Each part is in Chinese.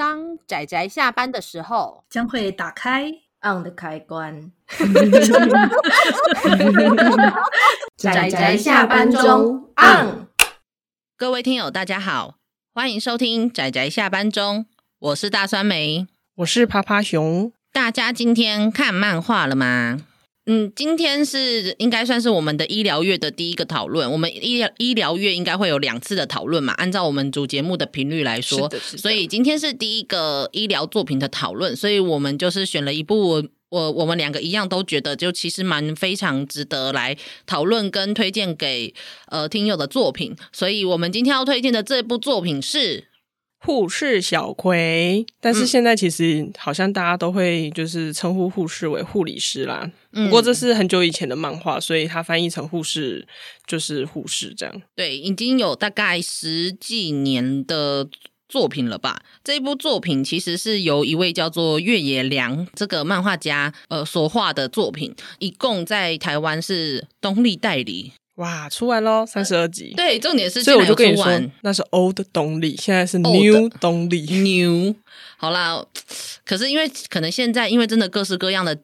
当仔仔下班的时候，将会打开 on 的开关。仔仔下班中 on。各位听友，大家好，欢迎收听仔仔下班中，我是大酸梅，我是趴趴熊。大家今天看漫画了吗？嗯，今天是应该算是我们的医疗月的第一个讨论。我们医疗医疗月应该会有两次的讨论嘛？按照我们主节目的频率来说，所以今天是第一个医疗作品的讨论。所以我们就是选了一部我我们两个一样都觉得就其实蛮非常值得来讨论跟推荐给呃听友的作品。所以我们今天要推荐的这部作品是。护士小葵，但是现在其实好像大家都会就是称呼护士为护理师啦。嗯、不过这是很久以前的漫画，所以它翻译成护士就是护士这样。对，已经有大概十几年的作品了吧？这一部作品其实是由一位叫做月野良这个漫画家呃所画的作品，一共在台湾是东立代理。哇，出完喽，三十二集。对，重点是，所以我就跟你说，那是 old 动力，现在是 new 动力。new 好啦，可是因为可能现在因为真的各式各样的。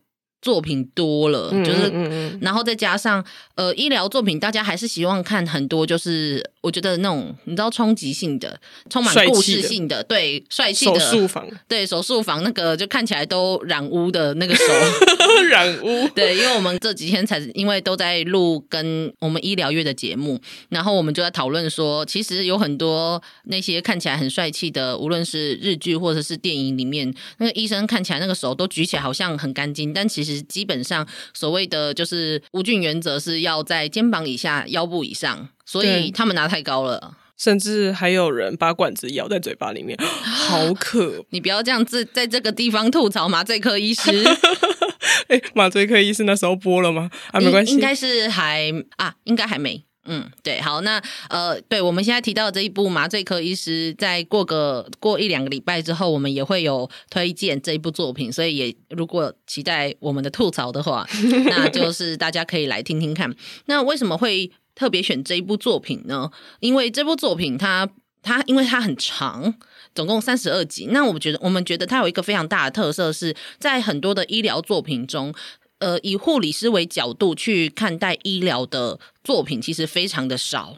作品多了，就是，然后再加上呃医疗作品，大家还是希望看很多，就是我觉得那种你知道冲击性的、充满故事性的，对，帅气的手术房，对，手术房那个就看起来都染污的那个手。染污，对，因为我们这几天才因为都在录跟我们医疗月的节目，然后我们就在讨论说，其实有很多那些看起来很帅气的，无论是日剧或者是电影里面，那个医生看起来那个手都举起来好像很干净，但其实。基本上，所谓的就是无菌原则是要在肩膀以下、腰部以上，所以他们拿太高了，甚至还有人把管子咬在嘴巴里面，好 可！你不要这样子在这个地方吐槽麻醉科医师。哎，麻醉科医师那时候播了吗？啊，没关系，应该是还啊，应该还没。嗯，对，好，那呃，对，我们现在提到的这一部《麻醉科医师》，在过个过一两个礼拜之后，我们也会有推荐这一部作品，所以也如果期待我们的吐槽的话，那就是大家可以来听听看。那为什么会特别选这一部作品呢？因为这部作品它它因为它很长，总共三十二集。那我们觉得我们觉得它有一个非常大的特色，是在很多的医疗作品中。呃，以护理师为角度去看待医疗的作品，其实非常的少。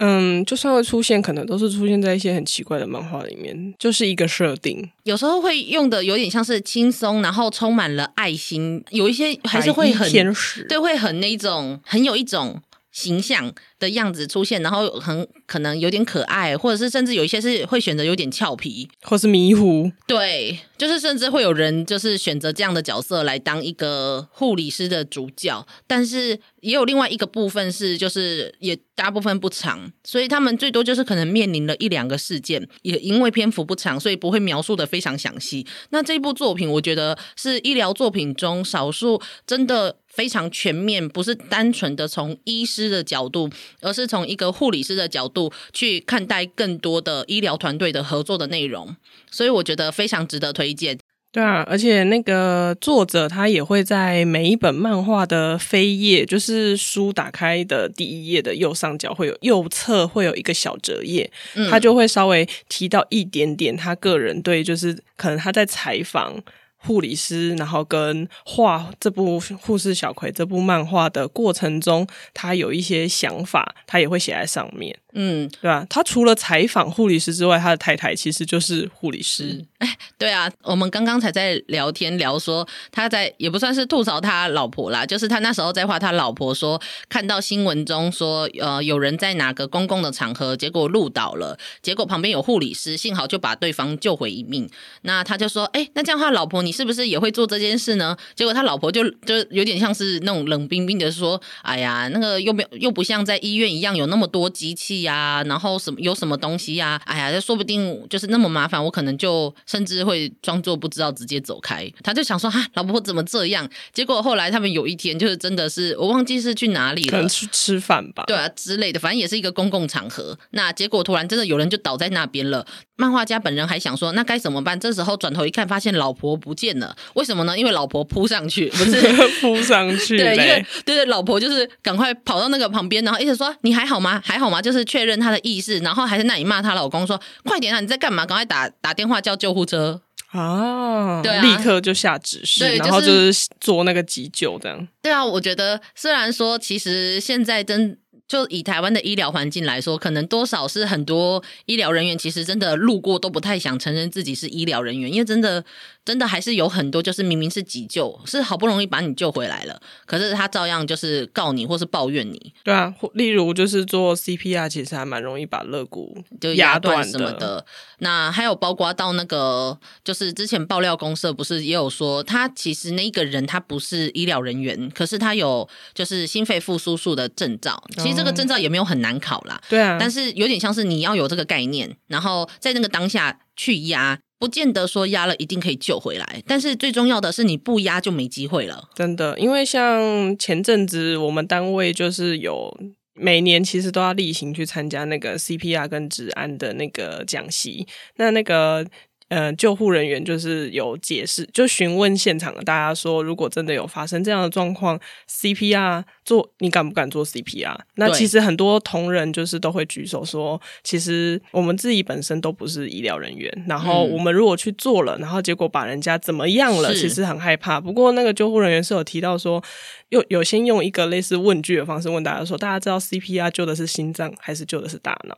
嗯，就算会出现，可能都是出现在一些很奇怪的漫画里面，就是一个设定。有时候会用的有点像是轻松，然后充满了爱心，有一些还是会很天使，对，会很那种，很有一种形象的样子出现，然后很可能有点可爱，或者是甚至有一些是会选择有点俏皮，或是迷糊。对，就是甚至会有人就是选择这样的角色来当一个护理师的主角，但是也有另外一个部分是，就是也大部分不长，所以他们最多就是可能面临了一两个事件，也因为篇幅不长，所以不会描述的非常详细。那这部作品，我觉得是医疗作品中少数真的非常全面，不是单纯的从医师的角度。而是从一个护理师的角度去看待更多的医疗团队的合作的内容，所以我觉得非常值得推荐。对啊，而且那个作者他也会在每一本漫画的扉页，就是书打开的第一页的右上角会有右侧会有一个小折页，嗯，他就会稍微提到一点点他个人对，就是可能他在采访。护理师，然后跟画这部《护士小葵》这部漫画的过程中，他有一些想法，他也会写在上面。嗯，对啊？他除了采访护理师之外，他的太太其实就是护理师。哎，对啊，我们刚刚才在聊天聊说，他在也不算是吐槽他老婆啦，就是他那时候在画他老婆说，看到新闻中说，呃，有人在哪个公共的场合，结果录倒了，结果旁边有护理师，幸好就把对方救回一命。那他就说，哎，那这样他老婆，你是不是也会做这件事呢？结果他老婆就就有点像是那种冷冰冰的说，哎呀，那个又没又不像在医院一样有那么多机器。呀，然后什么有什么东西呀？哎呀，这说不定就是那么麻烦，我可能就甚至会装作不知道，直接走开。他就想说，哈，老婆怎么这样？结果后来他们有一天，就是真的是我忘记是去哪里了，可能去吃饭吧，对啊之类的，反正也是一个公共场合。那结果突然真的有人就倒在那边了。漫画家本人还想说，那该怎么办？这时候转头一看，发现老婆不见了。为什么呢？因为老婆扑上去，不 是 扑上去，对，因为对对，老婆就是赶快跑到那个旁边，然后一直说：“你还好吗？还好吗？”就是。确认她的意识，然后还在那里骂她老公说：“快点啊，你在干嘛？赶快打打电话叫救护车啊！”对啊，立刻就下指示，对，然后就是做那个急救这样。对啊，我觉得虽然说其实现在真。就以台湾的医疗环境来说，可能多少是很多医疗人员其实真的路过都不太想承认自己是医疗人员，因为真的真的还是有很多就是明明是急救，是好不容易把你救回来了，可是他照样就是告你或是抱怨你。对啊，例如就是做 CPR，其实还蛮容易把肋骨就压断什么的。那还有包括到那个，就是之前爆料公社不是也有说，他其实那一个人他不是医疗人员，可是他有就是心肺复苏术的证照，其实。这个证照也没有很难考啦，对啊，但是有点像是你要有这个概念，然后在那个当下去压，不见得说压了一定可以救回来，但是最重要的是你不压就没机会了。真的，因为像前阵子我们单位就是有每年其实都要例行去参加那个 CPR 跟治安的那个讲习，那那个。呃，救护人员就是有解释，就询问现场的大家说，如果真的有发生这样的状况，CPR 做，你敢不敢做 CPR？那其实很多同仁就是都会举手说，其实我们自己本身都不是医疗人员，然后我们如果去做了，然后结果把人家怎么样了，其实很害怕。不过那个救护人员是有提到说，有有先用一个类似问句的方式问大家说，大家知道 CPR 救的是心脏还是救的是大脑？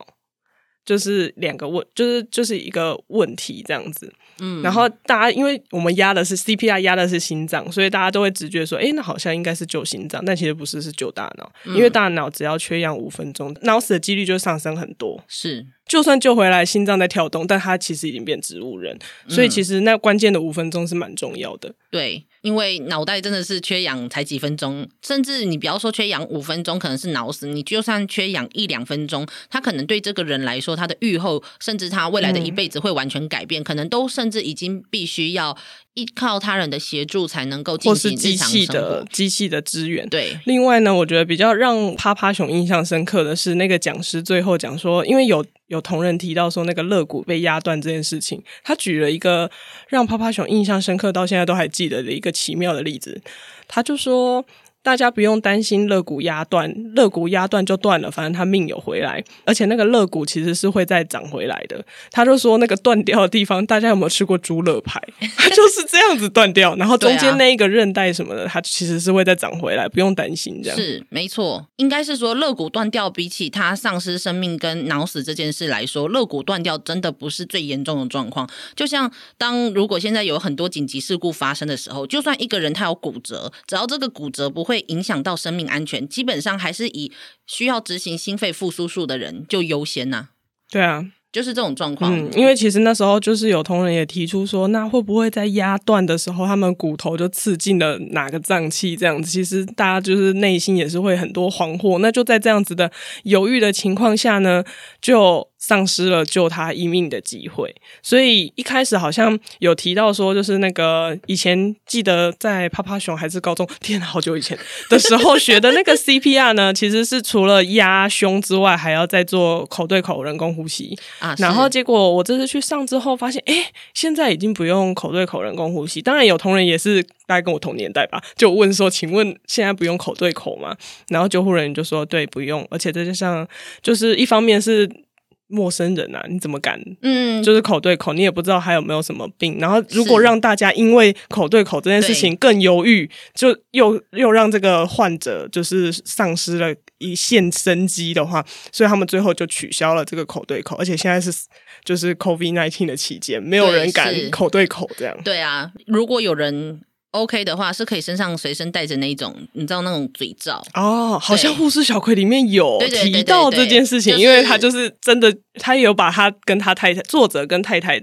就是两个问，就是就是一个问题这样子，嗯，然后大家因为我们压的是 CPR，压的是心脏，所以大家都会直觉说，诶，那好像应该是救心脏，但其实不是，是救大脑，嗯，因为大脑只要缺氧五分钟，脑死的几率就上升很多，是。就算救回来，心脏在跳动，但它其实已经变植物人，所以其实那关键的五分钟是蛮重要的。对，因为脑袋真的是缺氧才几分钟，甚至你不要说缺氧五分钟，可能是脑死，你就算缺氧一两分钟，他可能对这个人来说，他的愈后，甚至他未来的一辈子会完全改变，嗯、可能都甚至已经必须要。依靠他人的协助才能够进行日常生活，或是机器的机器的支援。对，另外呢，我觉得比较让趴趴熊印象深刻的是，那个讲师最后讲说，因为有有同仁提到说那个肋骨被压断这件事情，他举了一个让趴趴熊印象深刻到现在都还记得的一个奇妙的例子，他就说。大家不用担心肋骨压断，肋骨压断就断了，反正他命有回来，而且那个肋骨其实是会再长回来的。他就说那个断掉的地方，大家有没有吃过猪肋排？他就是这样子断掉，然后中间那一个韧带什么的，它其实是会再长回来，不用担心这样。是没错，应该是说肋骨断掉比起他丧失生命跟脑死这件事来说，肋骨断掉真的不是最严重的状况。就像当如果现在有很多紧急事故发生的时候，就算一个人他有骨折，只要这个骨折不会。会影响到生命安全，基本上还是以需要执行心肺复苏术的人就优先呐、啊。对啊，就是这种状况。嗯，因为其实那时候就是有同仁也提出说，那会不会在压断的时候，他们骨头就刺进了哪个脏器？这样子，其实大家就是内心也是会很多惶惑。那就在这样子的犹豫的情况下呢，就。丧失了救他一命的机会，所以一开始好像有提到说，就是那个以前记得在趴趴熊还是高中，天啊，好久以前的时候学的那个 CPR 呢，其实是除了压胸之外，还要再做口对口人工呼吸啊。然后结果我这次去上之后发现，哎，现在已经不用口对口人工呼吸。当然有同仁也是大概跟我同年代吧，就问说，请问现在不用口对口吗？然后救护人员就说，对，不用。而且这就像就是一方面是。陌生人啊，你怎么敢？嗯，就是口对口，你也不知道还有没有什么病。然后，如果让大家因为口对口这件事情更犹豫，就又又让这个患者就是丧失了一线生机的话，所以他们最后就取消了这个口对口。而且现在是就是 COVID-19 的期间，没有人敢口对口这样。对啊，如果有人。OK 的话，是可以身上随身带着那一种，你知道那种嘴罩。哦，好像护士小葵里面有提到这件事情，因为他就是真的，他也有把他跟他太太作者跟太太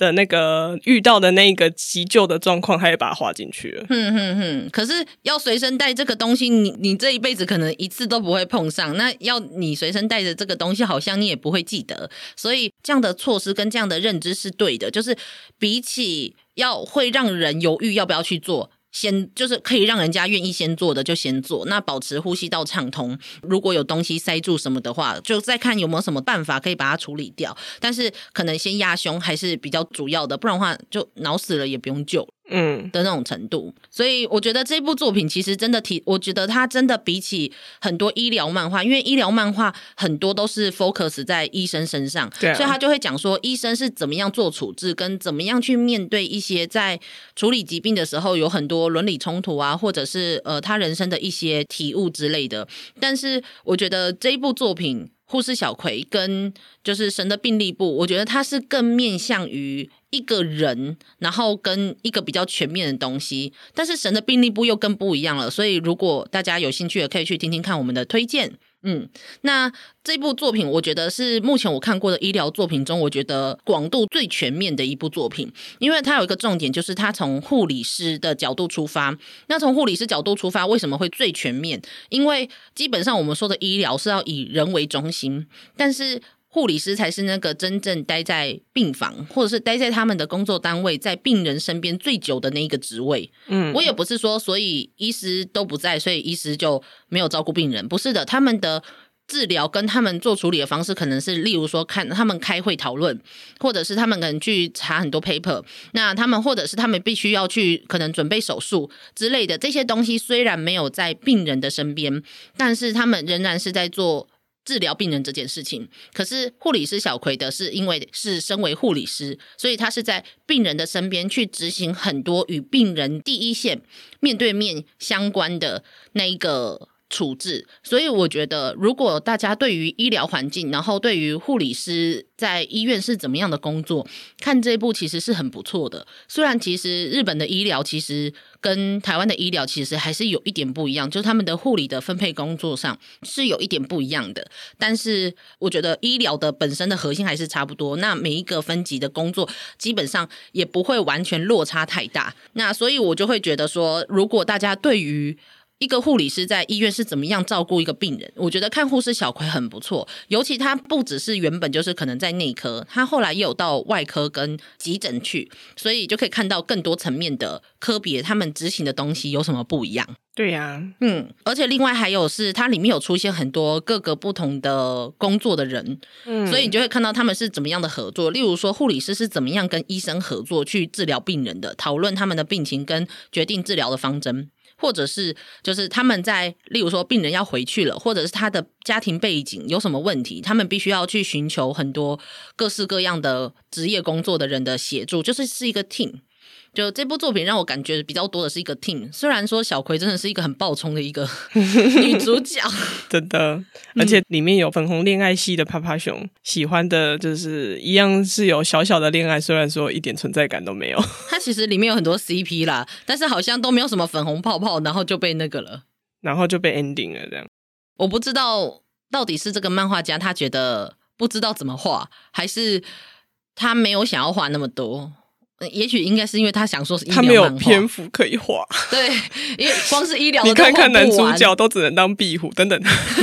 的那个遇到的那个急救的状况，他也把它画进去了。哼哼哼，可是要随身带这个东西，你你这一辈子可能一次都不会碰上，那要你随身带着这个东西，好像你也不会记得，所以这样的措施跟这样的认知是对的，就是比起。要会让人犹豫要不要去做，先就是可以让人家愿意先做的就先做。那保持呼吸道畅通，如果有东西塞住什么的话，就再看有没有什么办法可以把它处理掉。但是可能先压胸还是比较主要的，不然的话就脑死了也不用救。嗯的那种程度。嗯、所以我觉得这部作品其实真的提，我觉得它真的比起很多医疗漫画，因为医疗漫画很多都是 focus 在医生身上，对啊、所以他就会讲说医生是怎么样做处置，跟怎么样去面对一些在处理疾病的时候有很多伦理冲突啊，或者是呃他人生的一些体悟之类的。但是我觉得这一部作品。护士小葵跟就是神的病历簿，我觉得它是更面向于一个人，然后跟一个比较全面的东西。但是神的病历簿又更不一样了，所以如果大家有兴趣，也可以去听听看我们的推荐。嗯，那这部作品我觉得是目前我看过的医疗作品中，我觉得广度最全面的一部作品，因为它有一个重点，就是它从护理师的角度出发。那从护理师角度出发，为什么会最全面？因为基本上我们说的医疗是要以人为中心，但是。护理师才是那个真正待在病房，或者是待在他们的工作单位，在病人身边最久的那一个职位。嗯，我也不是说，所以医师都不在，所以医师就没有照顾病人。不是的，他们的治疗跟他们做处理的方式，可能是例如说，看他们开会讨论，或者是他们可能去查很多 paper。那他们或者是他们必须要去可能准备手术之类的这些东西，虽然没有在病人的身边，但是他们仍然是在做。治疗病人这件事情，可是护理师小葵的是因为是身为护理师，所以他是在病人的身边去执行很多与病人第一线面对面相关的那一个处置。所以我觉得，如果大家对于医疗环境，然后对于护理师在医院是怎么样的工作，看这一部其实是很不错的。虽然其实日本的医疗其实。跟台湾的医疗其实还是有一点不一样，就是他们的护理的分配工作上是有一点不一样的。但是我觉得医疗的本身的核心还是差不多。那每一个分级的工作基本上也不会完全落差太大。那所以我就会觉得说，如果大家对于一个护理师在医院是怎么样照顾一个病人？我觉得看护士小葵很不错，尤其他不只是原本就是可能在内科，他后来也有到外科跟急诊去，所以就可以看到更多层面的科别，他们执行的东西有什么不一样？对呀、啊，嗯，而且另外还有是它里面有出现很多各个不同的工作的人，嗯，所以你就会看到他们是怎么样的合作，例如说护理师是怎么样跟医生合作去治疗病人的，讨论他们的病情跟决定治疗的方针。或者是就是他们在，例如说病人要回去了，或者是他的家庭背景有什么问题，他们必须要去寻求很多各式各样的职业工作的人的协助，就是是一个 team。就这部作品让我感觉比较多的是一个 team，虽然说小葵真的是一个很爆冲的一个 女主角，真的，而且里面有粉红恋爱系的趴趴熊，喜欢的就是一样是有小小的恋爱，虽然说一点存在感都没有。它其实里面有很多 CP 啦，但是好像都没有什么粉红泡泡，然后就被那个了，然后就被 ending 了这样。我不知道到底是这个漫画家他觉得不知道怎么画，还是他没有想要画那么多。也许应该是因为他想说是医疗，他没有篇幅可以画。对，因为光是医疗，你看看男主角都只能当壁虎等等。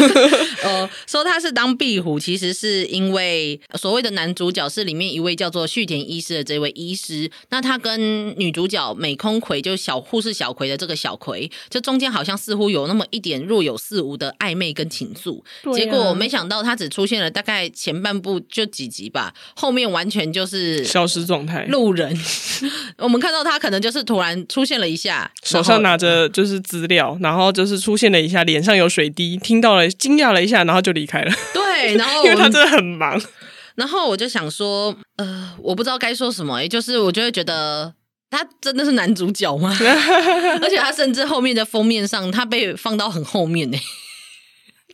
呃，说他是当壁虎，其实是因为所谓的男主角是里面一位叫做旭田医师的这位医师，那他跟女主角美空葵，就小护士小葵的这个小葵，就中间好像似乎有那么一点若有似无的暧昧跟情愫。啊、结果没想到他只出现了大概前半部就几集吧，后面完全就是消失状态，路人。我们看到他可能就是突然出现了一下，手上拿着就是资料，然后就是出现了一下，脸上有水滴，听到了惊讶了一下，然后就离开了。对，然后因为他真的很忙，然后我就想说，呃，我不知道该说什么，也就是我就会觉得他真的是男主角吗？而且他甚至后面的封面上，他被放到很后面呢。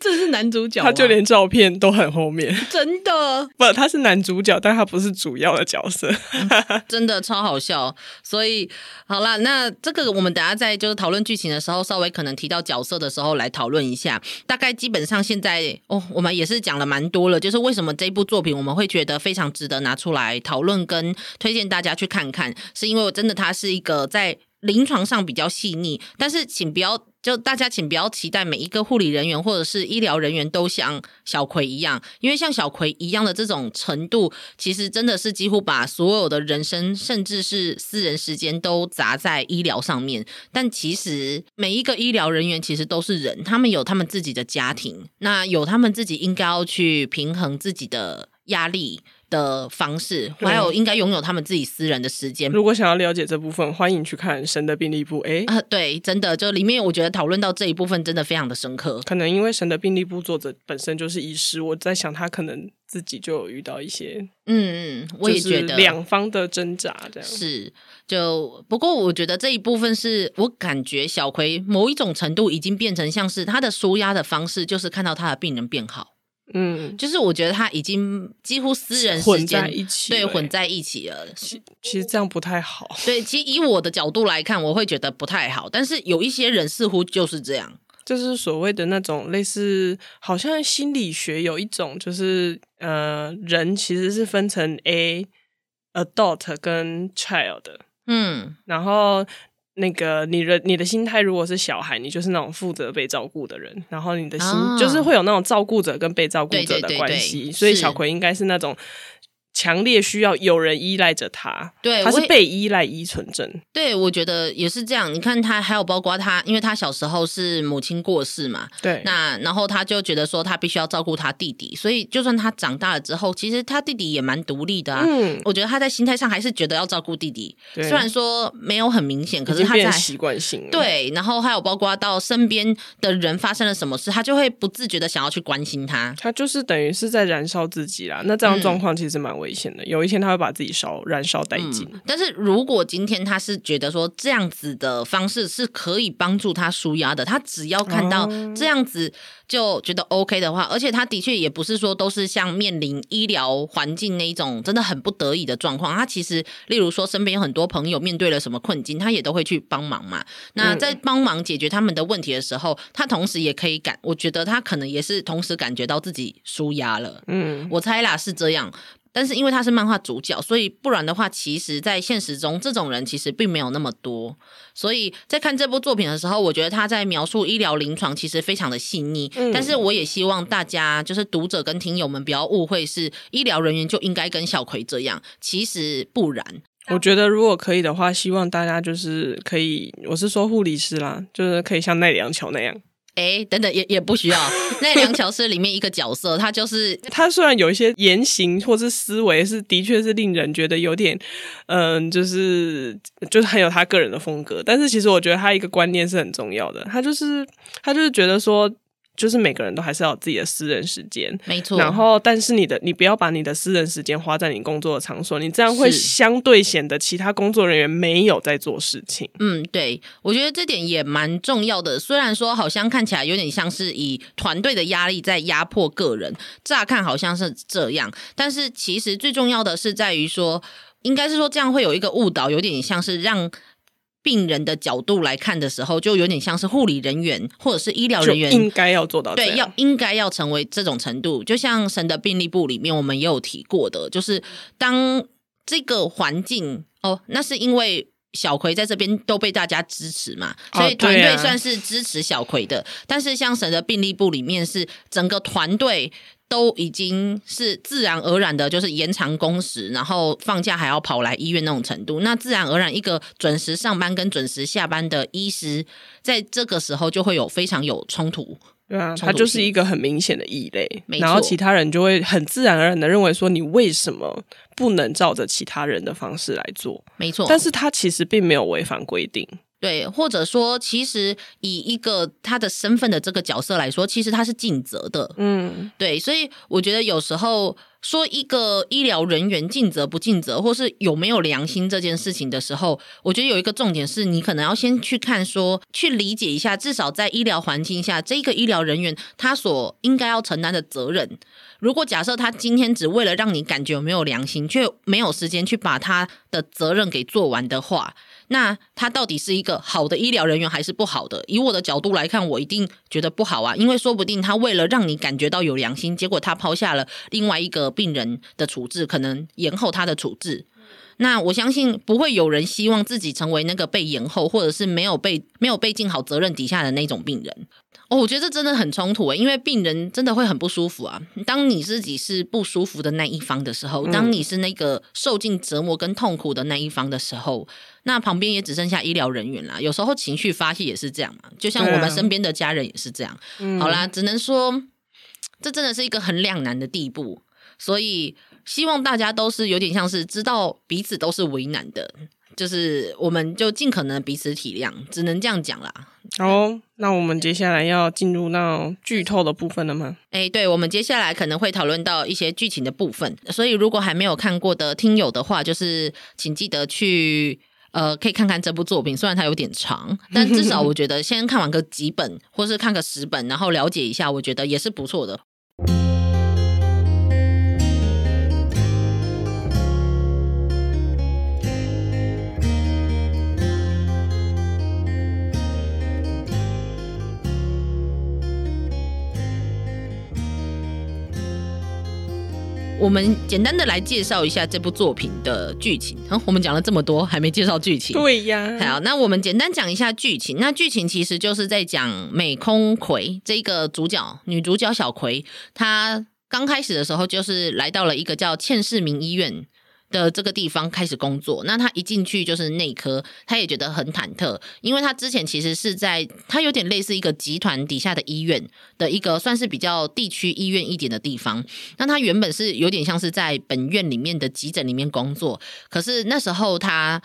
这是男主角，他就连照片都很后面，真的 不，他是男主角，但他不是主要的角色，嗯、真的超好笑。所以好啦，那这个我们等下在就是讨论剧情的时候，稍微可能提到角色的时候来讨论一下。大概基本上现在哦，我们也是讲了蛮多了，就是为什么这部作品我们会觉得非常值得拿出来讨论跟推荐大家去看看，是因为我真的它是一个在临床上比较细腻，但是请不要。就大家请不要期待每一个护理人员或者是医疗人员都像小葵一样，因为像小葵一样的这种程度，其实真的是几乎把所有的人生甚至是私人时间都砸在医疗上面。但其实每一个医疗人员其实都是人，他们有他们自己的家庭，那有他们自己应该要去平衡自己的压力。的方式，还有应该拥有他们自己私人的时间。如果想要了解这部分，欢迎去看《神的病历簿》。哎，啊，对，真的，就里面我觉得讨论到这一部分真的非常的深刻。可能因为《神的病历簿》作者本身就是医师，我在想他可能自己就有遇到一些，嗯嗯，我也觉得两方的挣扎这样是。就不过我觉得这一部分是我感觉小葵某一种程度已经变成像是他的舒压的方式，就是看到他的病人变好。嗯，就是我觉得他已经几乎私人时间混在一起，对，混在一起了。其其实这样不太好。对，其实以我的角度来看，我会觉得不太好。但是有一些人似乎就是这样，就是所谓的那种类似，好像心理学有一种，就是呃，人其实是分成 A adult 跟 child 的，嗯，然后。那个你的你的心态如果是小孩，你就是那种负责被照顾的人，然后你的心就是会有那种照顾者跟被照顾者的关系，所以小葵应该是那种。强烈需要有人依赖着他，对，他是被依赖依存症。对，我觉得也是这样。你看他，还有包括他，因为他小时候是母亲过世嘛，对。那然后他就觉得说，他必须要照顾他弟弟，所以就算他长大了之后，其实他弟弟也蛮独立的啊。嗯，我觉得他在心态上还是觉得要照顾弟弟，虽然说没有很明显，可是他在习惯性。对，然后还有包括到身边的人发生了什么事，他就会不自觉的想要去关心他。他就是等于是在燃烧自己啦。那这样状况其实蛮危险的，有一天他会把自己烧燃烧殆尽。嗯，但是如果今天他是觉得说这样子的方式是可以帮助他舒压的，他只要看到这样子就觉得 OK 的话，而且他的确也不是说都是像面临医疗环境那一种真的很不得已的状况，他其实例如说身边有很多朋友面对了什么困境，他也都会去帮忙嘛。那在帮忙解决他们的问题的时候，他同时也可以感，我觉得他可能也是同时感觉到自己舒压了。嗯，我猜啦是这样。但是因为他是漫画主角，所以不然的话，其实，在现实中，这种人其实并没有那么多。所以在看这部作品的时候，我觉得他在描述医疗临床其实非常的细腻。嗯。但是我也希望大家，就是读者跟听友们，不要误会，是医疗人员就应该跟小葵这样，其实不然。我觉得如果可以的话，希望大家就是可以，我是说护理师啦，就是可以像奈良桥那样。哎，等等，也也不需要。那梁乔是里面一个角色，他就是 他虽然有一些言行或是思维是的确是令人觉得有点，嗯，就是就是很有他个人的风格，但是其实我觉得他一个观念是很重要的，他就是他就是觉得说。就是每个人都还是要有自己的私人时间，没错。然后，但是你的你不要把你的私人时间花在你工作的场所，你这样会相对显得其他工作人员没有在做事情。嗯，对，我觉得这点也蛮重要的。虽然说好像看起来有点像是以团队的压力在压迫个人，乍看好像是这样，但是其实最重要的是在于说，应该是说这样会有一个误导，有点像是让。病人的角度来看的时候，就有点像是护理人员或者是医疗人员应该要做到，对，要应该要成为这种程度。就像《神的病历簿》里面，我们也有提过的，就是当这个环境哦，那是因为小葵在这边都被大家支持嘛，所以团队算是支持小葵的。哦，啊。但是像《神的病历部》里面是整个团队。都已经是自然而然的，就是延长工时，然后放假还要跑来医院那种程度。那自然而然，一个准时上班跟准时下班的医师，在这个时候就会有非常有冲突。对啊，他就是一个很明显的异类，然后其他人就会很自然而然的认为说，你为什么不能照着其他人的方式来做？没错，但是他其实并没有违反规定。对，或者说，其实以一个他的身份的这个角色来说，其实他是尽责的。嗯，对，所以我觉得有时候说一个医疗人员尽责不尽责，或是有没有良心这件事情的时候，我觉得有一个重点是你可能要先去看说，去理解一下，至少在医疗环境下，这个医疗人员他所应该要承担的责任。如果假设他今天只为了让你感觉有没有良心，却没有时间去把他的责任给做完的话，那他到底是一个好的医疗人员还是不好的？以我的角度来看，我一定觉得不好啊，因为说不定他为了让你感觉到有良心，结果他抛下了另外一个病人的处置，可能延后他的处置。那我相信不会有人希望自己成为那个被延后或者是没有被没有被尽好责任底下的那种病人。哦，我觉得这真的很冲突诶，因为病人真的会很不舒服啊。当你自己是不舒服的那一方的时候，当你是那个受尽折磨跟痛苦的那一方的时候，那旁边也只剩下医疗人员啦。有时候情绪发泄也是这样嘛，就像我们身边的家人也是这样。好啦，只能说这真的是一个很两难的地步。所以，希望大家都是有点像是知道彼此都是为难的，就是我们就尽可能彼此体谅，只能这样讲啦。哦，那我们接下来要进入到剧透的部分了吗？哎，对，我们接下来可能会讨论到一些剧情的部分，所以如果还没有看过的听友的话，就是请记得去呃，可以看看这部作品，虽然它有点长，但至少我觉得先看完个几本，或是看个十本，然后了解一下，我觉得也是不错的。我们简单的来介绍一下这部作品的剧情。好，我们讲了这么多，还没介绍剧情。对呀。好，那我们简单讲一下剧情。那剧情其实就是在讲美空葵这个主角，女主角小葵，她刚开始的时候就是来到了一个叫倩世明医院的这个地方开始工作，那他一进去就是内科，他也觉得很忐忑，因为他之前其实是在他有点类似一个集团底下的医院的一个算是比较地区医院一点的地方，那他原本是有点像是在本院里面的急诊里面工作，可是那时候他。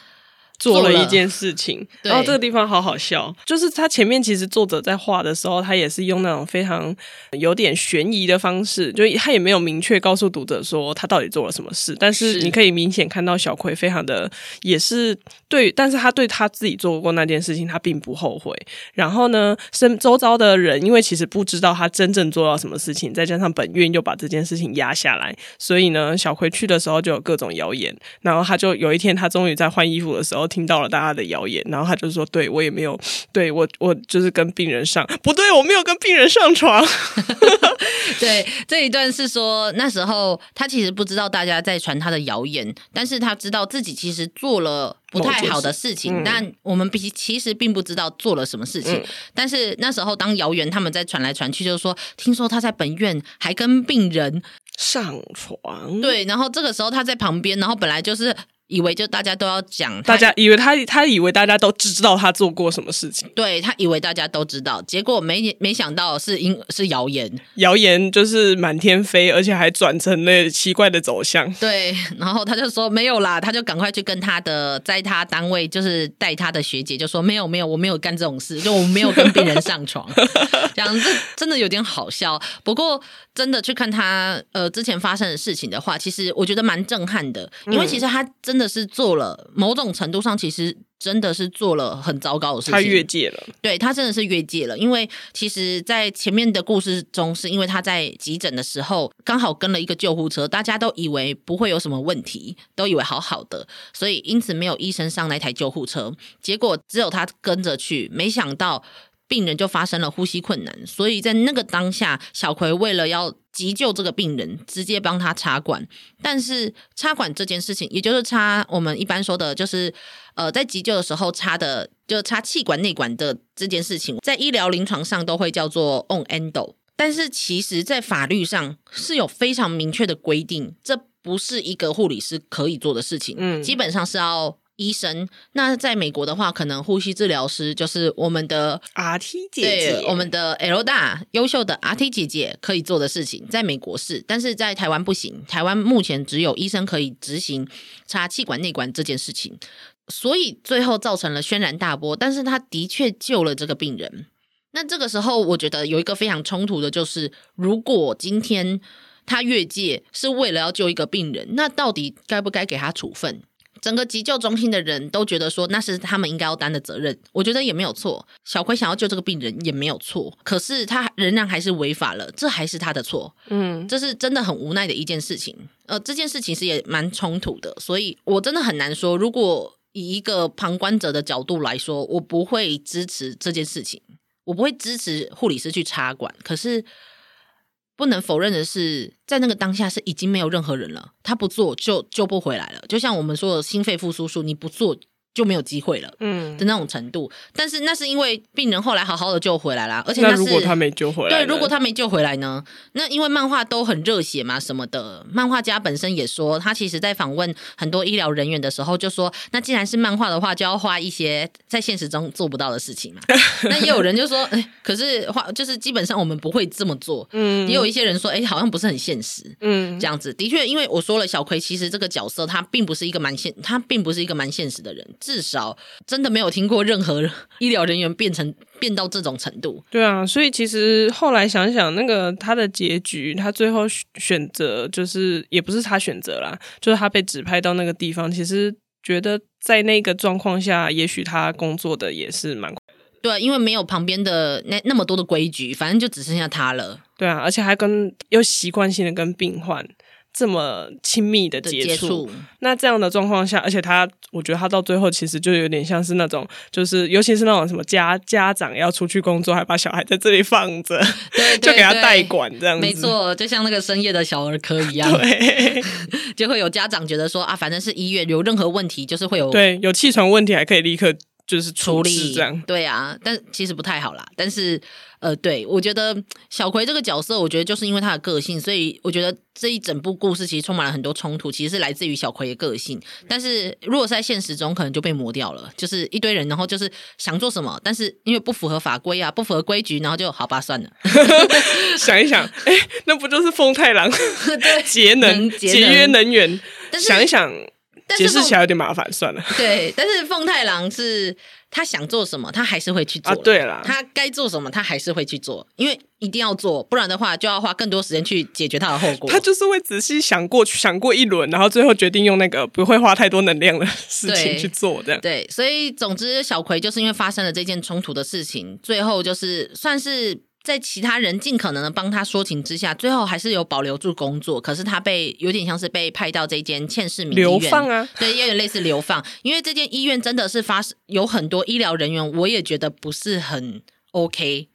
做了一件事情，然后这个地方好好笑，就是他前面其实作者在画的时候，他也是用那种非常有点悬疑的方式，就他也没有明确告诉读者说他到底做了什么事，但是你可以明显看到小葵非常的也是对，但是他对他自己做过那件事情，他并不后悔。然后呢，身周遭的人因为其实不知道他真正做到什么事情，再加上本院又把这件事情压下来，所以呢，小葵去的时候就有各种谣言。然后他就有一天，他终于在换衣服的时候。听到了大家的谣言，然后他就说：“对我也没有，对我我就是跟病人上，不对，我没有跟病人上床。”对，这一段是说那时候他其实不知道大家在传他的谣言，但是他知道自己其实做了不太好的事情，嗯、但我们比其实并不知道做了什么事情。嗯、但是那时候当谣言他们在传来传去，就是说听说他在本院还跟病人上床，对，然后这个时候他在旁边，然后本来就是。以为就大家都要讲，大家以为他他以为大家都知道他做过什么事情，对，他以为大家都知道，结果没没想到是因是谣言，谣言就是满天飞，而且还转成了奇怪的走向。对，然后他就说没有啦，他就赶快去跟他的在他单位就是带他的学姐就说没有没有，我没有干这种事，就我没有跟病人上床，这样子真的有点好笑。不过真的去看他呃之前发生的事情的话，其实我觉得蛮震撼的，因为其实他真的。真的是做了某种程度上，其实真的是做了很糟糕的事情。他越界了，对，他真的是越界了。因为其实，在前面的故事中，是因为他在急诊的时候刚好跟了一个救护车，大家都以为不会有什么问题，都以为好好的，所以因此没有医生上那台救护车。结果只有他跟着去，没想到。病人就发生了呼吸困难，所以在那个当下，小葵为了要急救这个病人，直接帮他插管。但是插管这件事情，也就是插我们一般说的，就是呃，在急救的时候插的，就插气管内管的这件事情，在医疗临床上都会叫做 on endo。但是其实，在法律上是有非常明确的规定，这不是一个护理师可以做的事情。嗯，基本上是要。医生，那在美国的话，可能呼吸治疗师就是我们的 RT 姐姐，对，我们的 L 大优秀的 RT 姐姐可以做的事情，在美国是，但是在台湾不行。台湾目前只有医生可以执行插气管内管这件事情，所以最后造成了轩然大波。但是他的确救了这个病人。那这个时候，我觉得有一个非常冲突的，就是如果今天他越界是为了要救一个病人，那到底该不该给他处分？整个急救中心的人都觉得说那是他们应该要担的责任，我觉得也没有错。小葵想要救这个病人也没有错，可是他仍然还是违法了，这还是他的错。嗯，这是真的很无奈的一件事情。呃，这件事情其实也蛮冲突的，所以我真的很难说。如果以一个旁观者的角度来说，我不会支持这件事情，我不会支持护理师去插管。可是。不能否认的是，在那个当下是已经没有任何人了，他不做就救不回来了。就像我们说的心肺复苏术，你不做就没有机会了，嗯的那种程度。但是那是因为病人后来好好的救回来了，而且那，那如果他没救回来，对，如果他没救回来呢？那因为漫画都很热血嘛，什么的。漫画家本身也说，他其实在访问很多医疗人员的时候，就说，那既然是漫画的话，就要画一些在现实中做不到的事情嘛。那也有人就说，哎，可是画就是基本上我们不会这么做。嗯，也有一些人说，哎，好像不是很现实。嗯，这样子的确，因为我说了，小葵其实这个角色他并不是一个蛮现，他并不是一个蛮现实的人。至少真的没有听过任何医疗人员变成变到这种程度。对啊，所以其实后来想想，那个他的结局，他最后选择就是也不是他选择啦，就是他被指派到那个地方。其实觉得在那个状况下，也许他工作的也是蛮。对，因为没有旁边的那那么多的规矩，反正就只剩下他了。对啊，而且还跟又习惯性的跟病患。这么亲密的接触，那这样的状况下，而且他，我觉得他到最后其实就有点像是那种，就是尤其是那种什么家家长要出去工作，还把小孩在这里放着，对，对，对，就给他代管这样子，没错，就像那个深夜的小儿科一样，对，就会有家长觉得说啊，反正是医院有任何问题，就是会有对有气喘问题，还可以立刻就是处理这样，对啊，但其实不太好啦，但是。呃，对，我觉得小葵这个角色，我觉得就是因为他的个性，所以我觉得这一整部故事其实充满了很多冲突，其实是来自于小葵的个性。但是如果是在现实中，可能就被磨掉了，就是一堆人，然后就是想做什么，但是因为不符合法规啊，不符合规矩，然后就好吧，算了。想一想，哎，那不就是风太郎 节能节约能源？但想一想。解释起来有点麻烦，算了。对，但是凤太郎是他想做什么，他还是会去做。啊，对了，他该做什么，他还是会去做，因为一定要做，不然的话就要花更多时间去解决他的后果。他就是会仔细想过去，想过一轮，然后最后决定用那个不会花太多能量的事情去做，这样。对，所以总之，小葵就是因为发生了这件冲突的事情，最后就是算是。在其他人尽可能的帮他说情之下，最后还是有保留住工作。可是他被有点像是被派到这间欠市民医院，流放啊，对，有点类似流放。因为这间医院真的是发生有很多医疗人员，我也觉得不是很 OK。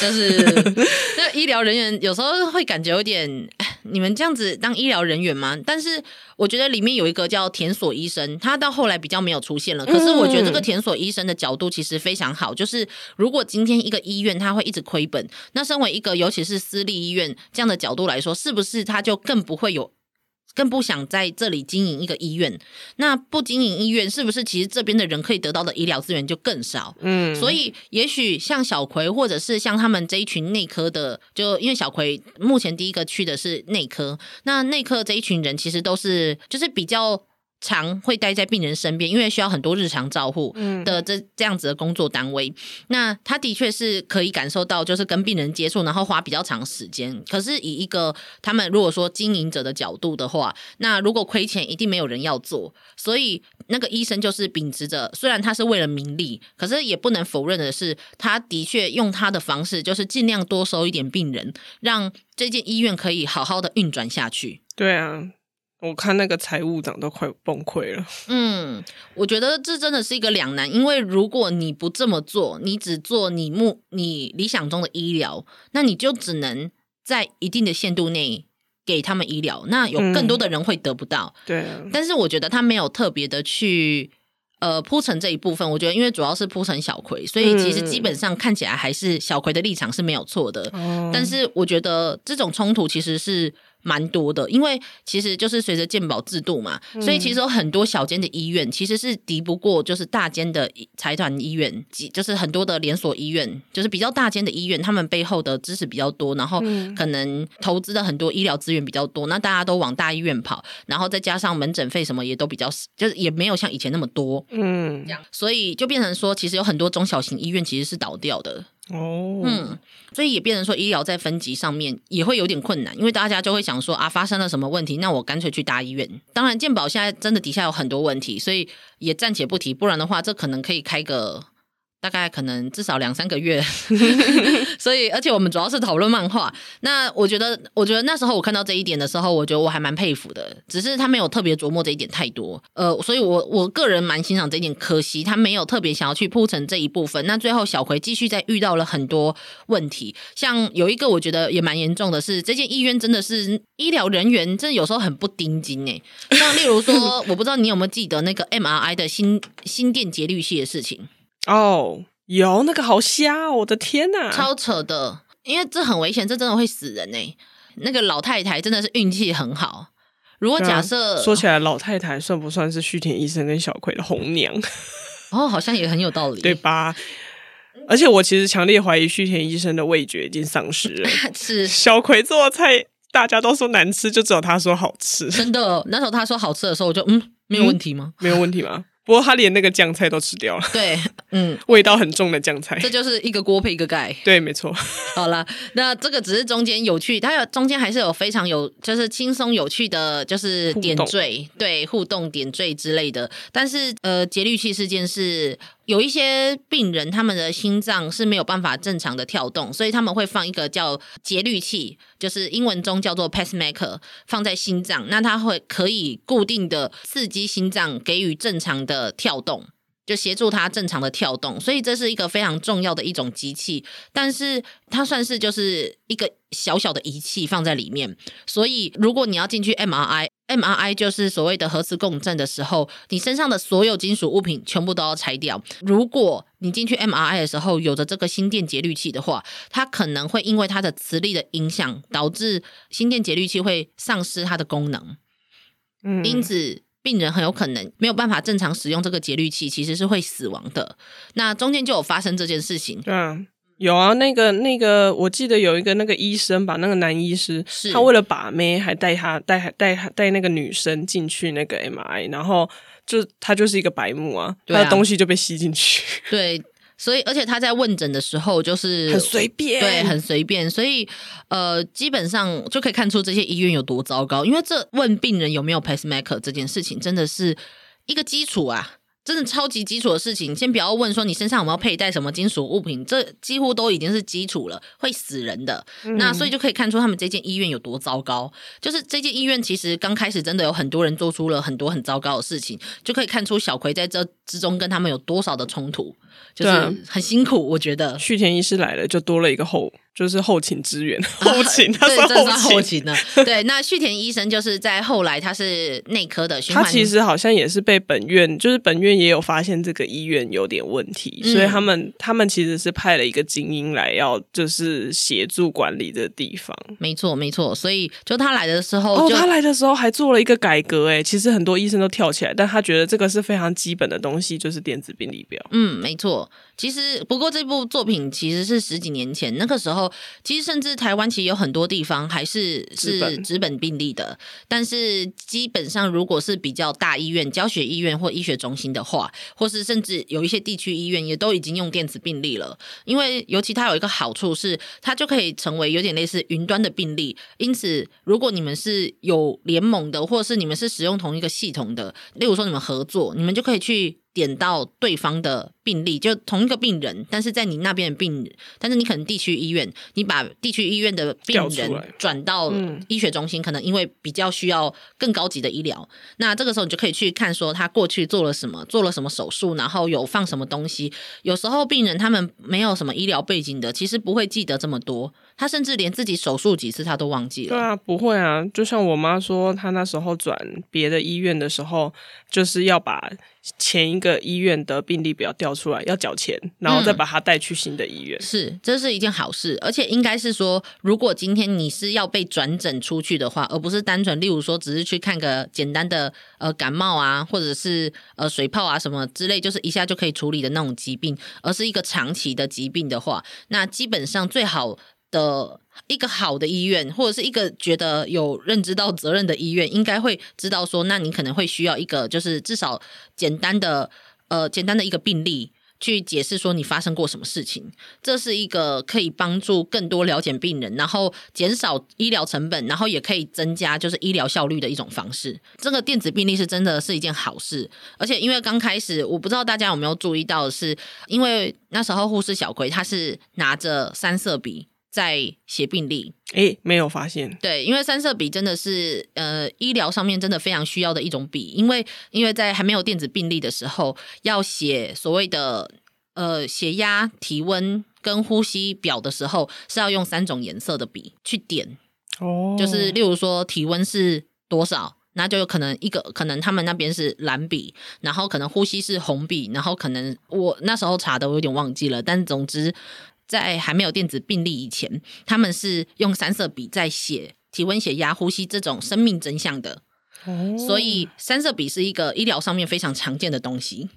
就是 那医疗人员有时候会感觉有点，你们这样子当医疗人员吗？但是我觉得里面有一个叫田所医生，他到后来比较没有出现了。可是我觉得这个田所医生的角度其实非常好，就是如果今天一个医院他会一直亏本，那身为一个尤其是私立医院这样的角度来说，是不是他就更不会有？更不想在这里经营一个医院，那不经营医院，是不是其实这边的人可以得到的医疗资源就更少？嗯，所以也许像小葵，或者是像他们这一群内科的，就因为小葵目前第一个去的是内科，那内科这一群人其实都是就是比较。常会待在病人身边，因为需要很多日常照护的这这样子的工作单位。嗯、那他的确是可以感受到，就是跟病人接触，然后花比较长时间。可是以一个他们如果说经营者的角度的话，那如果亏钱，一定没有人要做。所以那个医生就是秉持着，虽然他是为了名利，可是也不能否认的是，他的确用他的方式，就是尽量多收一点病人，让这间医院可以好好的运转下去。对啊。我看那个财务长都快崩溃了。嗯，我觉得这真的是一个两难，因为如果你不这么做，你只做你目你理想中的医疗，那你就只能在一定的限度内给他们医疗，那有更多的人会得不到。嗯、对、啊，但是我觉得他没有特别的去呃铺陈这一部分。我觉得因为主要是铺陈小葵，所以其实基本上看起来还是小葵的立场是没有错的。嗯、但是我觉得这种冲突其实是。蛮多的，因为其实就是随着健保制度嘛，嗯、所以其实有很多小间的医院其实是敌不过就是大间的财团医院，就是很多的连锁医院，就是比较大间的医院，他们背后的知识比较多，然后可能投资的很多医疗资源比较多，那大家都往大医院跑，然后再加上门诊费什么也都比较，就是也没有像以前那么多，嗯，这样，所以就变成说，其实有很多中小型医院其实是倒掉的。哦，嗯，所以也变成说医疗在分级上面也会有点困难，因为大家就会想说啊，发生了什么问题，那我干脆去大医院。当然，健保现在真的底下有很多问题，所以也暂且不提，不然的话，这可能可以开个大概可能至少两三个月，所以而且我们主要是讨论漫画。那我觉得，我觉得那时候我看到这一点的时候，我觉得我还蛮佩服的。只是他没有特别琢磨这一点太多，呃，所以我我个人蛮欣赏这一点。可惜他没有特别想要去铺成这一部分。那最后小葵继续在遇到了很多问题，像有一个我觉得也蛮严重的是，这间医院真的是医疗人员真的有时候很不盯紧诶。像例如说，我不知道你有没有记得那个 MRI 的心心电节律器的事情。哦，oh, 有那个好瞎哦！我的天呐，超扯的，因为这很危险，这真的会死人呢。那个老太太真的是运气很好。如果假设、啊、说起来，老太太算不算是旭田医生跟小葵的红娘？哦，好像也很有道理，对吧？而且我其实强烈怀疑旭田医生的味觉已经丧失了。是小葵做的菜，大家都说难吃，就只有他说好吃。真的，那时候他说好吃的时候，我就嗯，没有问题吗？嗯、没有问题吗？不过他连那个酱菜都吃掉了，对，嗯，味道很重的酱菜，这就是一个锅配一个盖，对，没错。好了，那这个只是中间有趣，它有中间还是有非常有就是轻松有趣的，就是点缀，对，互动点缀之类的。但是呃，节律器事件是。有一些病人，他们的心脏是没有办法正常的跳动，所以他们会放一个叫节律器，就是英文中叫做 pacemaker，放在心脏，那它会可以固定的刺激心脏，给予正常的跳动，就协助它正常的跳动。所以这是一个非常重要的一种机器，但是它算是就是一个小小的仪器放在里面。所以如果你要进去 MRI。MRI 就是所谓的核磁共振的时候，你身上的所有金属物品全部都要拆掉。如果你进去 MRI 的时候有着这个心电节律器的话，它可能会因为它的磁力的影响，导致心电节律器会丧失它的功能。嗯，因此病人很有可能没有办法正常使用这个节律器，其实是会死亡的。那中间就有发生这件事情。嗯。有啊，那个那个，我记得有一个那个医生吧，那个男医师，是他为了把妹，还带他带带带那个女生进去那个 MRI，然后就他就是一个白目啊，对啊，他的东西就被吸进去。对，所以而且他在问诊的时候就是很随便，对，很随便，所以呃，基本上就可以看出这些医院有多糟糕，因为这问病人有没有 pacemaker 这件事情，真的是一个基础啊。真的超级基础的事情，先不要问说你身上有没有佩戴什么金属物品，这几乎都已经是基础了，会死人的。嗯、那所以就可以看出他们这间医院有多糟糕。就是这间医院其实刚开始真的有很多人做出了很多很糟糕的事情，就可以看出小葵在这之中跟他们有多少的冲突，就是很辛苦。我觉得续田医师来了，就多了一个后。就是后勤支援，后勤，他算后勤呢。对，那续田医生就是在后来，他是内科的，他其实好像也是被本院，就是本院也有发现这个医院有点问题，嗯、所以他们他们其实是派了一个精英来要就是协助管理的地方。没错，没错。所以就他来的时候，哦，他来的时候还做了一个改革，哎，其实很多医生都跳起来，但他觉得这个是非常基本的东西，就是电子病历表。嗯，没错。其实不过这部作品其实是十几年前那个时候。其实，甚至台湾其实有很多地方还是是纸本病历的，但是基本上，如果是比较大医院、教学医院或医学中心的话，或是甚至有一些地区医院也都已经用电子病历了。因为尤其它有一个好处是，它就可以成为有点类似云端的病历。因此，如果你们是有联盟的，或是你们是使用同一个系统的，例如说你们合作，你们就可以去。点到对方的病例，就同一个病人，但是在你那边的病人，但是你可能地区医院，你把地区医院的病人转到医学中心，可能因为比较需要更高级的医疗，那这个时候你就可以去看说他过去做了什么，做了什么手术，然后有放什么东西。有时候病人他们没有什么医疗背景的，其实不会记得这么多，他甚至连自己手术几次他都忘记了。对啊，不会啊，就像我妈说，她那时候转别的医院的时候，就是要把。前一个医院的病历表调出来要缴钱，然后再把他带去新的医院。嗯，是，这是一件好事，而且应该是说，如果今天你是要被转诊出去的话，而不是单纯，例如说只是去看个简单的呃感冒啊，或者是呃水泡啊什么之类，就是一下就可以处理的那种疾病，而是一个长期的疾病的话，那基本上最好的。一个好的医院，或者是一个觉得有认知到责任的医院，应该会知道说，那你可能会需要一个，就是至少简单的，呃，简单的一个病例。去解释说你发生过什么事情。这是一个可以帮助更多了解病人，然后减少医疗成本，然后也可以增加就是医疗效率的一种方式。这个电子病历是真的是一件好事，而且因为刚开始，我不知道大家有没有注意到是，因为那时候护士小葵他是拿着三色笔。在写病历，哎，没有发现。对，因为三色笔真的是呃医疗上面真的非常需要的一种笔，因为因为在还没有电子病历的时候，要写所谓的呃血压、体温跟呼吸表的时候，是要用三种颜色的笔去点。哦，就是例如说体温是多少，那就有可能一个可能他们那边是蓝笔，然后可能呼吸是红笔，然后可能我那时候查的我有点忘记了，但总之。在还没有电子病历以前，他们是用三色笔在写体温、血压、呼吸这种生命真相的，哦，所以三色笔是一个医疗上面非常常见的东西。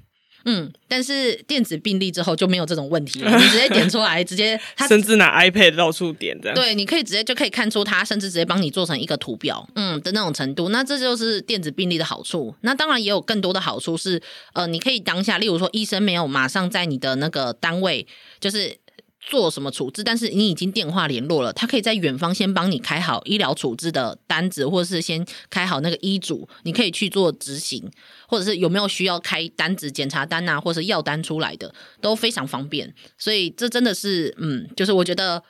嗯，但是电子病历之后就没有这种问题了，你直接点出来，直接他甚至拿 iPad 到处点这样，对，你可以直接就可以看出它，甚至直接帮你做成一个图表，嗯的那种程度。那这就是电子病历的好处。那当然也有更多的好处是，呃，你可以当下，例如说医生没有马上在你的那个单位，就是。做什么处置？但是你已经电话联络了，他可以在远方先帮你开好医疗处置的单子，或者是先开好那个医嘱，你可以去做执行，或者是有没有需要开单子、检查单啊，或者是药单出来的，都非常方便。所以这真的是，嗯，就是我觉得。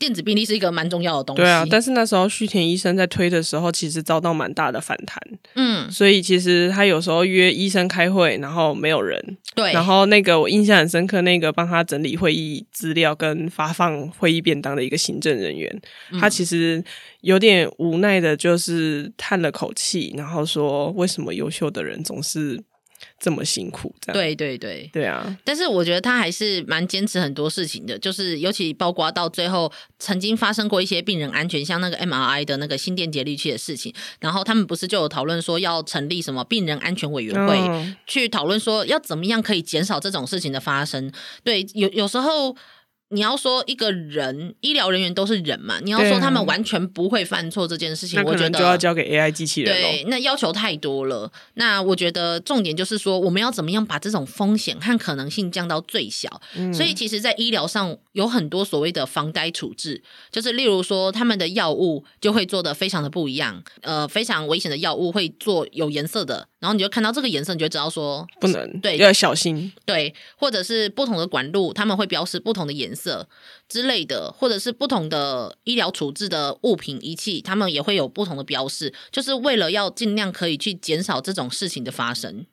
电子病历是一个蛮重要的东西。对啊，但是那时候旭田医生在推的时候，其实遭到蛮大的反弹。嗯，所以其实他有时候约医生开会，然后没有人。对。然后那个我印象很深刻，那个帮他整理会议资料跟发放会议便当的一个行政人员，嗯、他其实有点无奈的，就是叹了口气，然后说：“为什么优秀的人总是？”这么辛苦，这样对对对对啊！但是我觉得他还是蛮坚持很多事情的，就是尤其包括到最后曾经发生过一些病人安全，像那个 MRI 的那个心电节律器的事情，然后他们不是就有讨论说要成立什么病人安全委员会，嗯、去讨论说要怎么样可以减少这种事情的发生。对，有有时候。你要说一个人，医疗人员都是人嘛？你要说他们完全不会犯错这件事情，我觉得就要交给 AI 机器人。对，那要求太多了。那我觉得重点就是说，我们要怎么样把这种风险和可能性降到最小？嗯、所以，其实，在医疗上有很多所谓的防呆处置，就是例如说，他们的药物就会做的非常的不一样。呃，非常危险的药物会做有颜色的，然后你就看到这个颜色，你就知道说不能，对，要小心。对，或者是不同的管路，他们会标示不同的颜色。色之类的，或者是不同的医疗处置的物品仪器，他们也会有不同的标示，就是为了要尽量可以去减少这种事情的发生。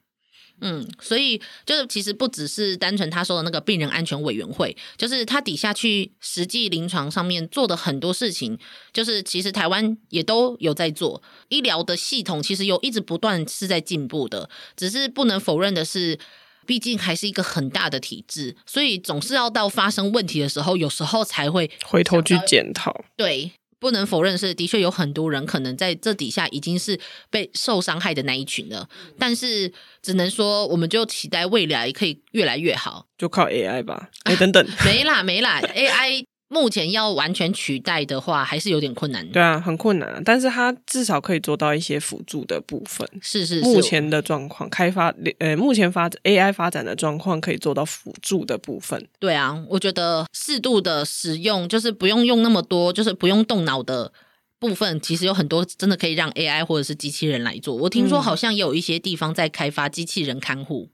嗯，所以就是其实不只是单纯他说的那个病人安全委员会，就是他底下去实际临床上面做的很多事情，就是其实台湾也都有在做。医疗的系统其实有一直不断是在进步的，只是不能否认的是。毕竟还是一个很大的体制，所以总是要到发生问题的时候，有时候才会回头去检讨。对，不能否认是的确有很多人可能在这底下已经是被受伤害的那一群了，但是只能说，我们就期待未来可以越来越好，就靠 AI 吧。哎，等等，没啦没啦，AI。目前要完全取代的话，还是有点困难。对啊，很困难。但是它至少可以做到一些辅助的部分。是是是。目前的状况，开发呃，目前发展 AI 发展的状况可以做到辅助的部分。对啊，我觉得适度的使用，就是不用用那么多，就是不用动脑的部分，其实有很多真的可以让 AI 或者是机器人来做。我听说好像也有一些地方在开发机器人看护。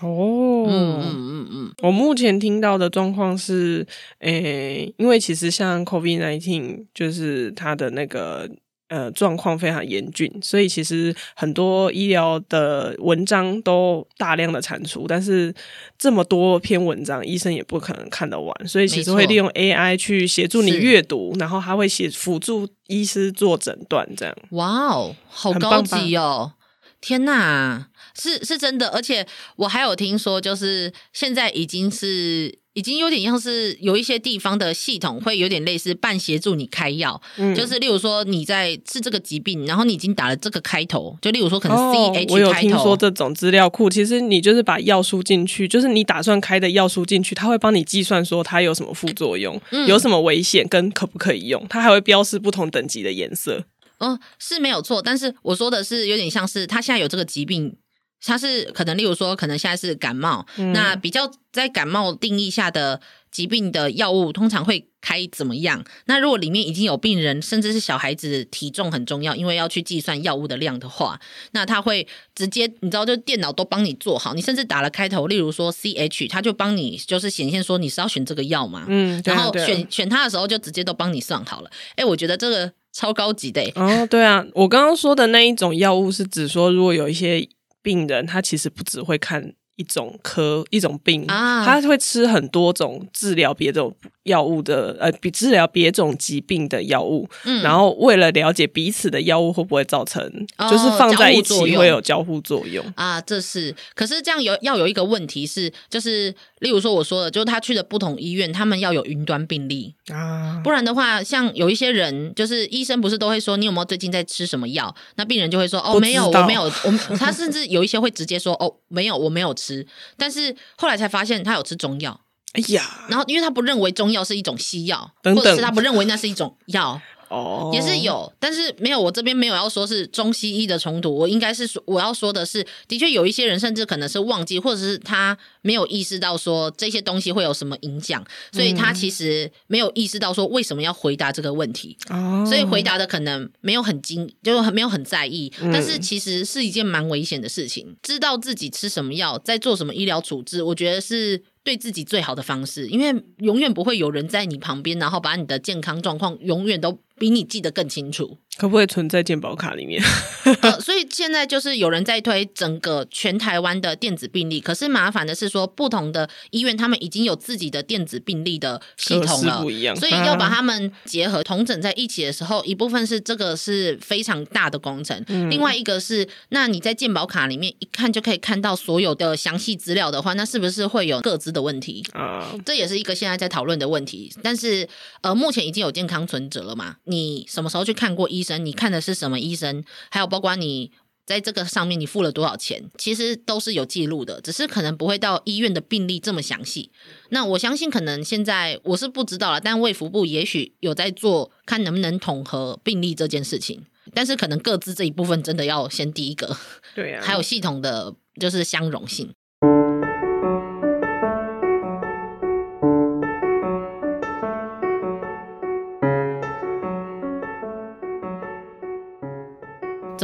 哦，嗯嗯嗯嗯，我目前听到的状况是，诶、欸，因为其实像 COVID-19，就是它的那个呃状况非常严峻，所以其实很多医疗的文章都大量的产出，但是这么多篇文章，医生也不可能看得完，所以其实会利用 AI 去协助你阅读，然后他会写辅助医师做诊断，这样。哇哦，好高级哦！天呐，是是真的，而且我还有听说，就是现在已经是已经有点像是有一些地方的系统会有点类似半协助你开药，嗯，就是例如说你在治这个疾病，然后你已经打了这个开头，就例如说可能 C H 开头，哦，我有听说这种资料库，其实你就是把药输进去，就是你打算开的药输进去，它会帮你计算说它有什么副作用，嗯，有什么危险跟可不可以用，它还会标示不同等级的颜色。嗯，是没有错，但是我说的是有点像是他现在有这个疾病，它是可能，例如说，可能现在是感冒，嗯、那比较在感冒定义下的疾病的药物，通常会开怎么样？那如果里面已经有病人，甚至是小孩子，体重很重要，因为要去计算药物的量的话，那他会直接，你知道，就电脑都帮你做好，你甚至打了开头，例如说 C H，他就帮你就是显现说你是要选这个药嘛，嗯，然后选选它的时候就直接都帮你算好了。哎，我觉得这个超高级的。哦，对啊，我刚刚说的那一种药物是指说，如果有一些。病人他其实不只会看一种科一种病，啊、他会吃很多种治疗别种药物的，呃，比治疗别种疾病的药物。嗯，然后为了了解彼此的药物会不会造成，哦、就是放在一起会有交互作用啊。这是，可是这样有要有一个问题是，就是。例如说，我说的，就是他去的不同医院，他们要有云端病历啊，不然的话，像有一些人，就是医生不是都会说，你有没有最近在吃什么药？那病人就会说，哦，没有，我没有，我他甚至有一些会直接说，哦，没有，我没有吃。但是后来才发现他有吃中药，哎呀，然后因为他不认为中药是一种西药，等等或者是他不认为那是一种药。哦，也是有，但是没有。我这边没有要说是中西医的冲突，我应该是说我要说的是，的确有一些人甚至可能是忘记，或者是他没有意识到说这些东西会有什么影响，所以他其实没有意识到说为什么要回答这个问题。哦，所以回答的可能没有很精，就是没有很在意，但是其实是一件蛮危险的事情。知道自己吃什么药，在做什么医疗处置，我觉得是。对自己最好的方式，因为永远不会有人在你旁边，然后把你的健康状况永远都比你记得更清楚。可不可以存在健保卡里面？呃，所以现在就是有人在推整个全台湾的电子病历，可是麻烦的是说，不同的医院他们已经有自己的电子病历的系统了，不一样，所以要把他们结合同整在一起的时候，一部分是这个是非常大的工程，嗯、另外一个是，那你在健保卡里面一看就可以看到所有的详细资料的话，那是不是会有各自的问题啊？这也是一个现在在讨论的问题。但是呃，目前已经有健康存折了嘛？你什么时候去看过医生？你看的是什么医生？还有包括你在这个上面你付了多少钱？其实都是有记录的，只是可能不会到医院的病历这么详细。那我相信可能现在我是不知道了，但卫福部也许有在做，看能不能统合病历这件事情。但是可能各自这一部分真的要先第一个，对啊，还有系统的就是相容性。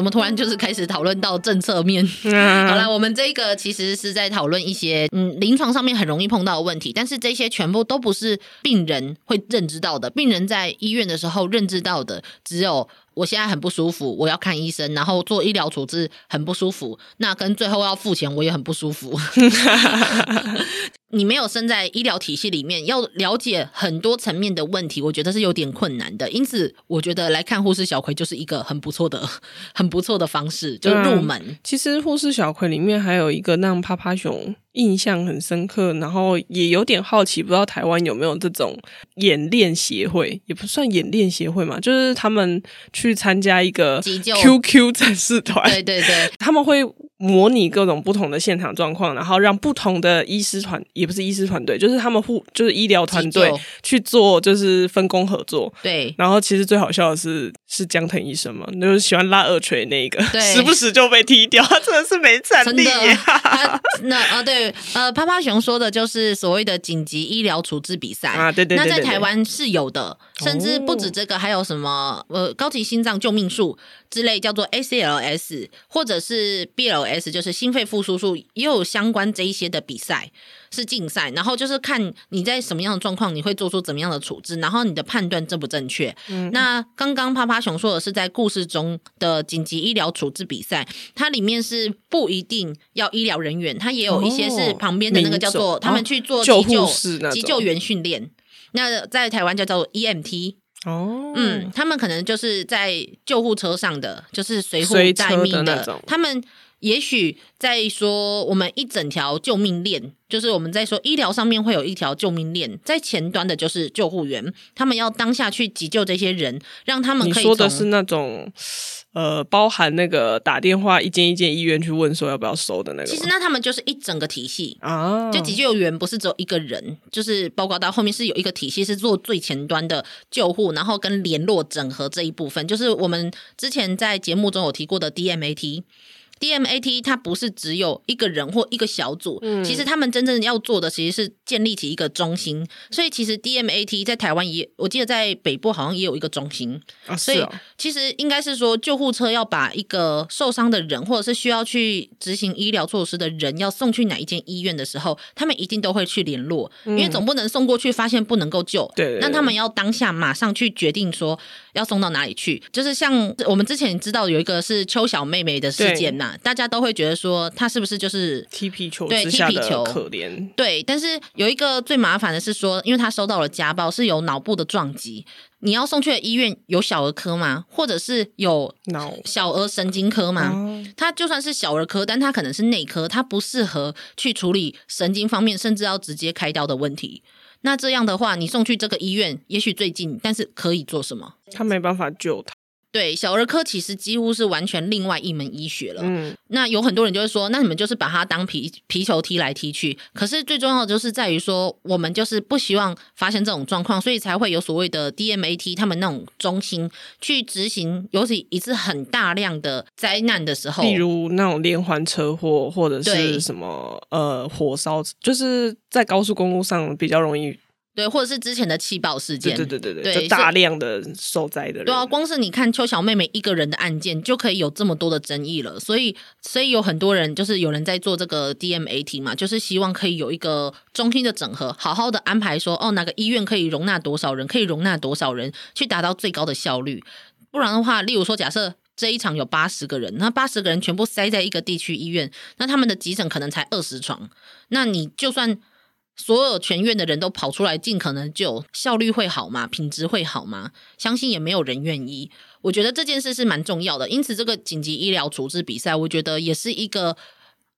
怎么突然就是开始讨论到政策面？好了，我们这个其实是在讨论一些嗯临床上面很容易碰到的问题，但是这些全部都不是病人会认知到的。病人在医院的时候认知到的只有我现在很不舒服，我要看医生，然后做医疗处置很不舒服，那跟最后要付钱我也很不舒服。你没有生在医疗体系里面，要了解很多层面的问题，我觉得是有点困难的。因此，我觉得来看护士小葵就是一个很不错的、很不错的方式，就是入门。嗯，其实护士小葵里面还有一个让趴趴熊印象很深刻，然后也有点好奇，不知道台湾有没有这种演练协会，也不算演练协会嘛，就是他们去参加一个 QQ 战士团，对对对，他们会。模拟各种不同的现场状况，然后让不同的医师团，也不是医师团队，就是他们互，就是医疗团队去做，就是分工合作。对。然后其实最好笑的是，是江腾医生吗，就是喜欢拉耳垂那个，对，时不时就被踢掉，他 真的是没战力。那啊，对，呃，趴趴熊说的就是所谓的紧急医疗处置比赛。啊，对对对，对，那在台湾是有的，甚至不止这个，还有什么呃，高级心脏救命术。之类叫做 ACLS 或者是 BLS，就是心肺复苏术，也有相关这一些的比赛是竞赛，然后就是看你在什么样的状况，你会做出怎么样的处置，然后你的判断正不正确。嗯，那刚刚趴趴熊说的是在故事中的紧急医疗处置比赛，它里面是不一定要医疗人员，它也有一些是旁边的那个叫做、哦、他们去做急救急救员训练，那在台湾叫做 EMT。哦，嗯，他们可能就是在救护车上的，就是随护待命的，的他们也许在说，我们一整条救命链，就是我们在说医疗上面会有一条救命链，在前端的就是救护员，他们要当下去急救这些人，让他们可以。你说的是那种。呃，包含那个打电话一间一间医院去问说要不要收的那个。其实那他们就是一整个体系啊，就急救员不是只有一个人，就是包括到后面是有一个体系是做最前端的救护，然后跟联络整合这一部分，就是我们之前在节目中有提过的 DMAT。DMAT 它不是只有一个人或一个小组，嗯、其实他们真正要做的其实是建立起一个中心。所以其实 DMAT 在台湾也，我记得在北部好像也有一个中心。啊、所以其实应该是说，救护车要把一个受伤的人，或者是需要去执行医疗措施的人，要送去哪一间医院的时候，他们一定都会去联络，嗯、因为总不能送过去发现不能够救。对，对，对，那他们要当下马上去决定说要送到哪里去。就是像我们之前知道有一个是邱小妹妹的事件呐。大家都会觉得说她是不是就是踢皮球对踢皮球可怜对，但是有一个最麻烦的是说，因为她收到了家暴，是有脑部的撞击，你要送去的医院有小儿科吗？或者是有脑小儿神经科吗？脑他就算是小儿科，但他可能是内科，他不适合去处理神经方面，甚至要直接开刀的问题。那这样的话，你送去这个医院，也许最近，但是可以做什么？他没办法救他。对，小儿科其实几乎是完全另外一门医学了。嗯，那有很多人就会说，那你们就是把它当皮皮球踢来踢去。可是最重要的就是在于说，我们就是不希望发生这种状况，所以才会有所谓的 DMAT 他们那种中心去执行，尤其一次很大量的灾难的时候，例如那种连环车祸或者是什么呃火烧，就是在高速公路上比较容易。对，或者是之前的气爆事件，对对对对对，就大量的受灾的人，对啊，光是你看邱小妹妹一个人的案件，就可以有这么多的争议了。所以，所以有很多人就是有人在做这个 DMAT 嘛，就是希望可以有一个中心的整合，好好的安排说，哦，哪个医院可以容纳多少人，可以容纳多少人，去达到最高的效率。不然的话，例如说，假设这一场有八十个人，那八十个人全部塞在一个地区医院，那他们的急诊可能才二十床，那你就算。所有全院的人都跑出来，尽可能救，效率会好吗？品质会好吗？相信也没有人愿意。我觉得这件事是蛮重要的，因此这个紧急医疗处置比赛，我觉得也是一个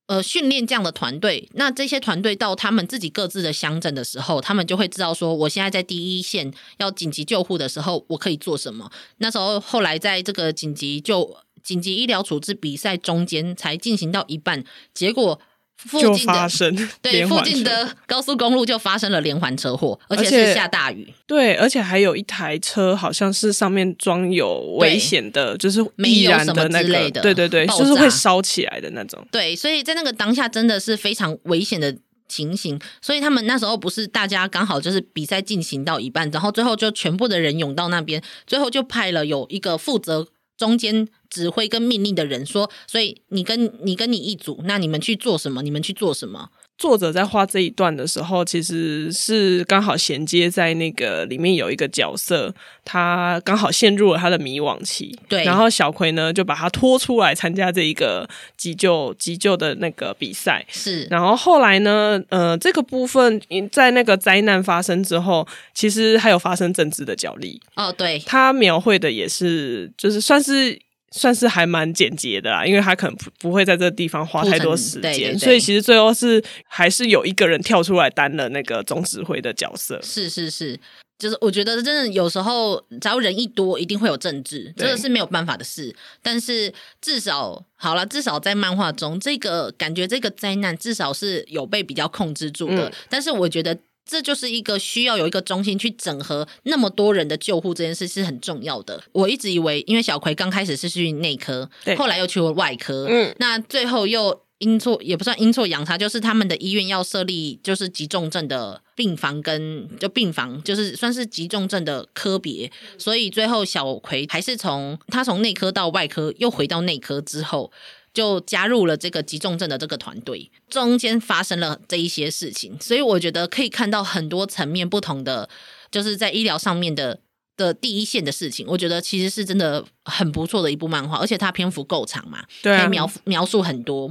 呃训练这样的团队。那这些团队到他们自己各自的乡镇的时候，他们就会知道说，我现在在第一线要紧急救护的时候，我可以做什么。那时候后来在这个紧急救紧急医疗处置比赛中间才进行到一半，结果。附近的就发生 对，附近的 高速公路就发生了连环车祸，而且是下大雨。对，而且还有一台车，好像是上面装有危险的，就是易燃的那个，的对对对，炸就是会烧起来的那种。对，所以在那个当下真的是非常危险的情形。所以他们那时候不是大家刚好就是比赛进行到一半，然后最后就全部的人涌到那边，最后就派了有一个负责。中间指挥跟命令的人说，所以你跟你跟你一组，那你们去做什么？你们去做什么？作者在画这一段的时候，其实是刚好衔接在那个里面有一个角色，他刚好陷入了他的迷惘期。对，然后小葵呢就把他拖出来参加这一个急救急救的那个比赛。是，然后后来呢，呃，这个部分在那个灾难发生之后，其实还有发生政治的角力。哦，对，他描绘的也是，就是算是。算是还蛮简洁的啦，因为他可能不不会在这个地方花太多时间，所以其实最后是还是有一个人跳出来担了那个总指挥的角色。是是是，就是我觉得真的有时候只要人一多，一定会有政治，这个是没有办法的事。但是至少好了，至少在漫画中，这个感觉这个灾难至少是有被比较控制住的。嗯、但是我觉得。这就是一个需要有一个中心去整合那么多人的救护这件事是很重要的。我一直以为，因为小葵刚开始是去内科，对后来又去了外科，嗯，那最后又阴错也不算阴错阳差，就是他们的医院要设立就是急重症的病房跟就病房，就是算是急重症的科别，所以最后小葵还是从他从内科到外科又回到内科之后。就加入了这个急重症的这个团队，中间发生了这一些事情，所以我觉得可以看到很多层面不同的，就是在医疗上面的的第一线的事情。我觉得其实是真的很不错的一部漫画，而且它篇幅够长嘛，对啊，可以描描述很多。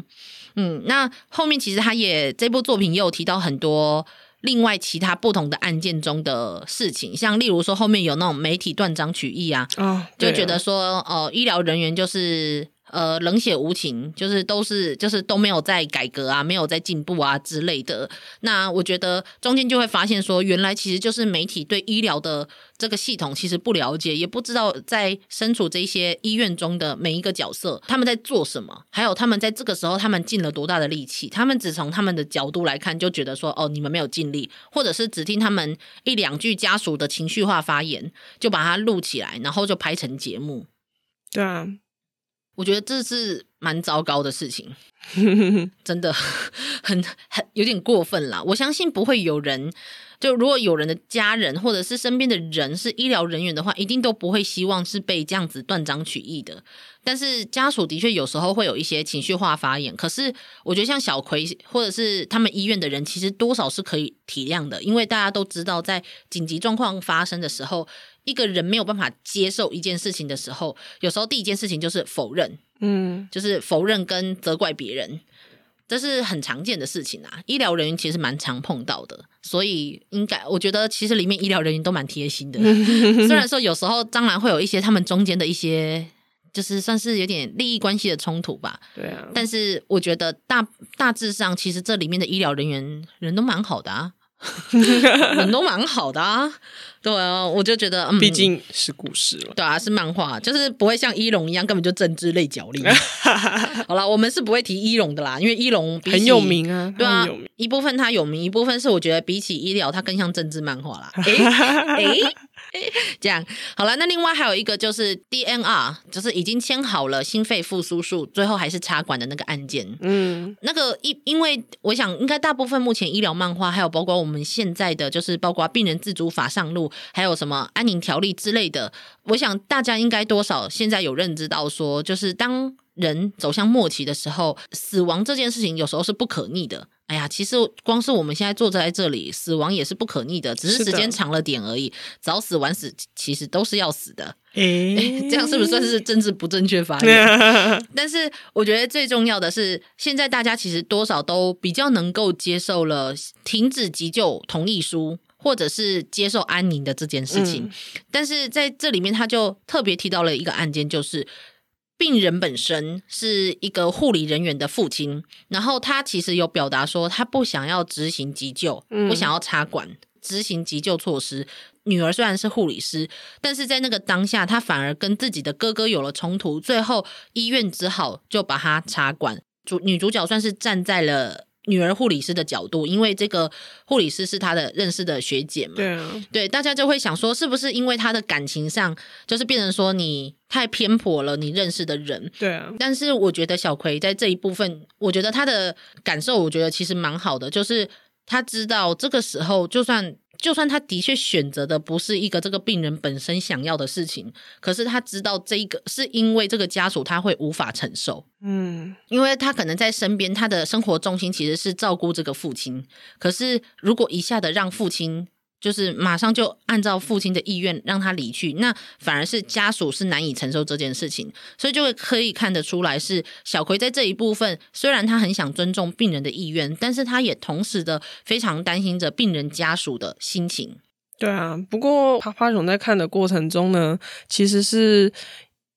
嗯，那后面其实他也这部作品也有提到很多另外其他不同的案件中的事情，像例如说后面有那种媒体断章取义啊，哦，就觉得说呃，医疗人员就是。呃，冷血无情，就是都是就是都没有在改革啊，没有在进步啊之类的。那我觉得中间就会发现说，原来其实就是媒体对医疗的这个系统其实不了解，也不知道在身处这些医院中的每一个角色他们在做什么，还有他们在这个时候他们尽了多大的力气。他们只从他们的角度来看，就觉得说哦，你们没有尽力，或者是只听他们一两句家属的情绪化发言，就把它录起来，然后就拍成节目。对啊。我觉得这是蛮糟糕的事情，真的很很有点过分啦。我相信不会有人。就如果有人的家人或者是身边的人是医疗人员的话，一定都不会希望是被这样子断章取义的。但是家属的确有时候会有一些情绪化发言，可是我觉得像小葵或者是他们医院的人，其实多少是可以体谅的，因为大家都知道，在紧急状况发生的时候，一个人没有办法接受一件事情的时候，有时候第一件事情就是否认，嗯，就是否认跟责怪别人。这是很常见的事情啊，医疗人员其实蛮常碰到的，所以应该我觉得其实里面医疗人员都蛮贴心的。虽然说有时候当然会有一些他们中间的一些，就是算是有点利益关系的冲突吧。对啊，但是我觉得大大致上，其实这里面的医疗人员人都蛮好的啊，人都蛮好的啊。对啊，我就觉得，嗯，毕竟是故事了。对啊，是漫画，就是不会像一龙一样，根本就政治类角力。好了，我们是不会提一龙的啦，因为一龙很有名啊。对啊，一部分他有名，一部分是我觉得比起医疗，他更像政治漫画啦。哎哎。这样好了，那另外还有一个就是 DNR，就是已经签好了心肺复苏术，最后还是插管的那个案件。嗯，那个因因为我想应该大部分目前医疗漫画，还有包括我们现在的就是包括病人自主法上路，还有什么安宁条例之类的，我想大家应该多少现在有认知到说，就是当人走向末期的时候，死亡这件事情有时候是不可逆的。哎呀，其实光是我们现在坐在这里，死亡也是不可逆的，只是时间长了点而已。早死晚死，其实都是要死的。诶，这样是不是算是政治不正确发言？但是我觉得最重要的是，现在大家其实多少都比较能够接受了停止急救同意书，或者是接受安宁的这件事情。嗯。但是在这里面，他就特别提到了一个案件，就是。病人本身是一个护理人员的父亲，然后他其实有表达说，他不想要执行急救，不想要插管，执行急救措施。女儿虽然是护理师，但是在那个当下，他反而跟自己的哥哥有了冲突，最后医院只好就把他插管。主女主角算是站在了。女儿护理师的角度，因为这个护理师是她的认识的学姐嘛，对啊，对，大家就会想说，是不是因为她的感情上，就是变成说你太偏颇了你认识的人，对啊。但是我觉得小葵在这一部分，我觉得她的感受，我觉得其实蛮好的，就是他知道这个时候就算。就算他的确选择的不是一个这个病人本身想要的事情，可是他知道这个是因为这个家属他会无法承受，嗯，因为他可能在身边，他的生活重心其实是照顾这个父亲，可是如果一下的让父亲。就是马上就按照父亲的意愿让他离去，那反而是家属是难以承受这件事情，所以就会可以看得出来，是小葵在这一部分，虽然他很想尊重病人的意愿，但是他也同时的非常担心着病人家属的心情。对啊，不过趴趴熊在看的过程中呢，其实是。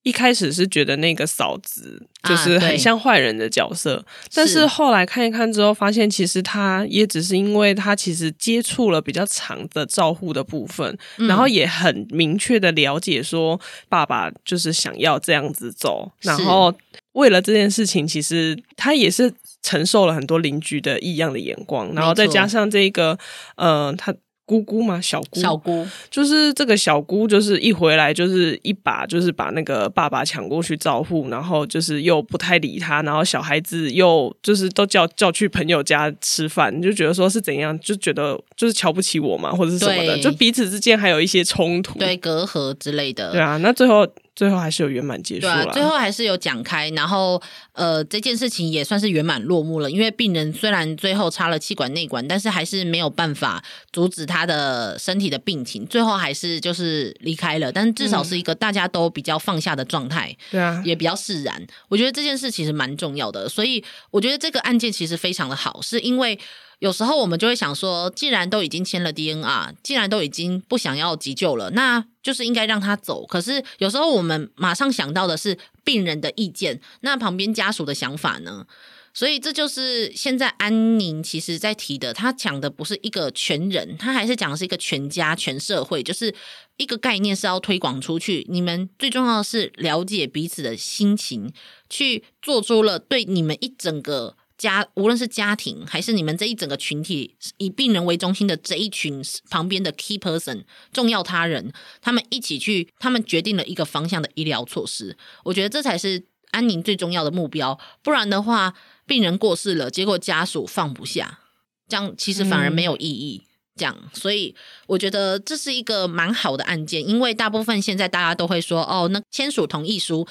一开始是觉得那个嫂子就是很像坏人的角色，啊、但是后来看一看之后，发现其实他也只是因为他其实接触了比较长的照护的部分，嗯、然后也很明确的了解说爸爸就是想要这样子走，然后为了这件事情，其实他也是承受了很多邻居的异样的眼光，然后再加上这个呃他。姑姑吗，小姑，小姑。就是这个小姑，就是一回来就是一把，就是把那个爸爸抢过去照顾，然后就是又不太理他，然后小孩子又就是都叫叫去朋友家吃饭，你就觉得说是怎样，就觉得就是瞧不起我嘛，或者是什么的，就彼此之间还有一些冲突，对，隔阂之类的，对啊，那最后。最后还是有圆满结束了，对啊，最后还是有讲开，然后呃，这件事情也算是圆满落幕了。因为病人虽然最后插了气管内管，但是还是没有办法阻止他的身体的病情，最后还是就是离开了。但是至少是一个大家都比较放下的状态，对啊、嗯，也比较释然。我觉得这件事其实蛮重要的，所以我觉得这个案件其实非常的好，是因为。有时候我们就会想说，既然都已经签了 DNR，既然都已经不想要急救了，那就是应该让他走。可是有时候我们马上想到的是病人的意见，那旁边家属的想法呢？所以这就是现在安宁其实在提的，他讲的不是一个全人，他还是讲的是一个全家、全社会，就是一个概念是要推广出去。你们最重要的是了解彼此的心情，去做出了对你们一整个。家无论是家庭还是你们这一整个群体，以病人为中心的这一群旁边的 key person 重要他人，他们一起去，他们决定了一个方向的医疗措施。我觉得这才是安宁最重要的目标，不然的话，病人过世了，结果家属放不下，这样其实反而没有意义。嗯、这样，所以我觉得这是一个蛮好的案件，因为大部分现在大家都会说，哦，那签署同意书，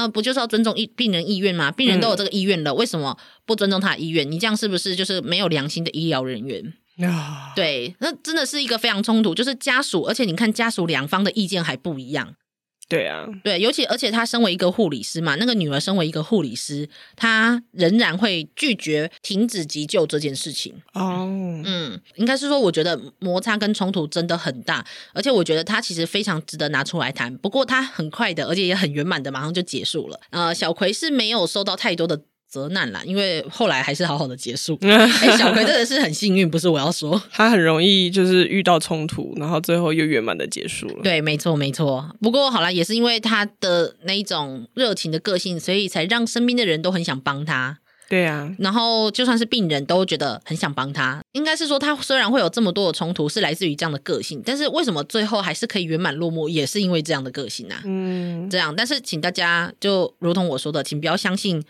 呃，不就是要尊重意病人意愿吗？病人都有这个意愿了，嗯、为什么不尊重他的意愿？你这样是不是就是没有良心的医疗人员？啊，对，那真的是一个非常冲突，就是家属，而且你看家属两方的意见还不一样。对啊，对，尤其而且他身为一个护理师嘛，那个女儿身为一个护理师，她仍然会拒绝停止急救这件事情。哦，嗯，应该是说，我觉得摩擦跟冲突真的很大，而且我觉得他其实非常值得拿出来谈。不过他很快的，而且也很圆满的，马上就结束了。呃，小葵是没有收到太多的。责难啦，因为后来还是好好的结束。小葵真的是很幸运，不是我要说，他很容易就是遇到冲突，然后最后又圆满的结束了。对，没错，没错。不过好啦，也是因为他的那一种热情的个性，所以才让身边的人都很想帮他。对啊，然后就算是病人都觉得很想帮他。应该是说，他虽然会有这么多的冲突，是来自于这样的个性，但是为什么最后还是可以圆满落幕，也是因为这样的个性啊。嗯，这样。但是请大家就如同我说的，请不要相信。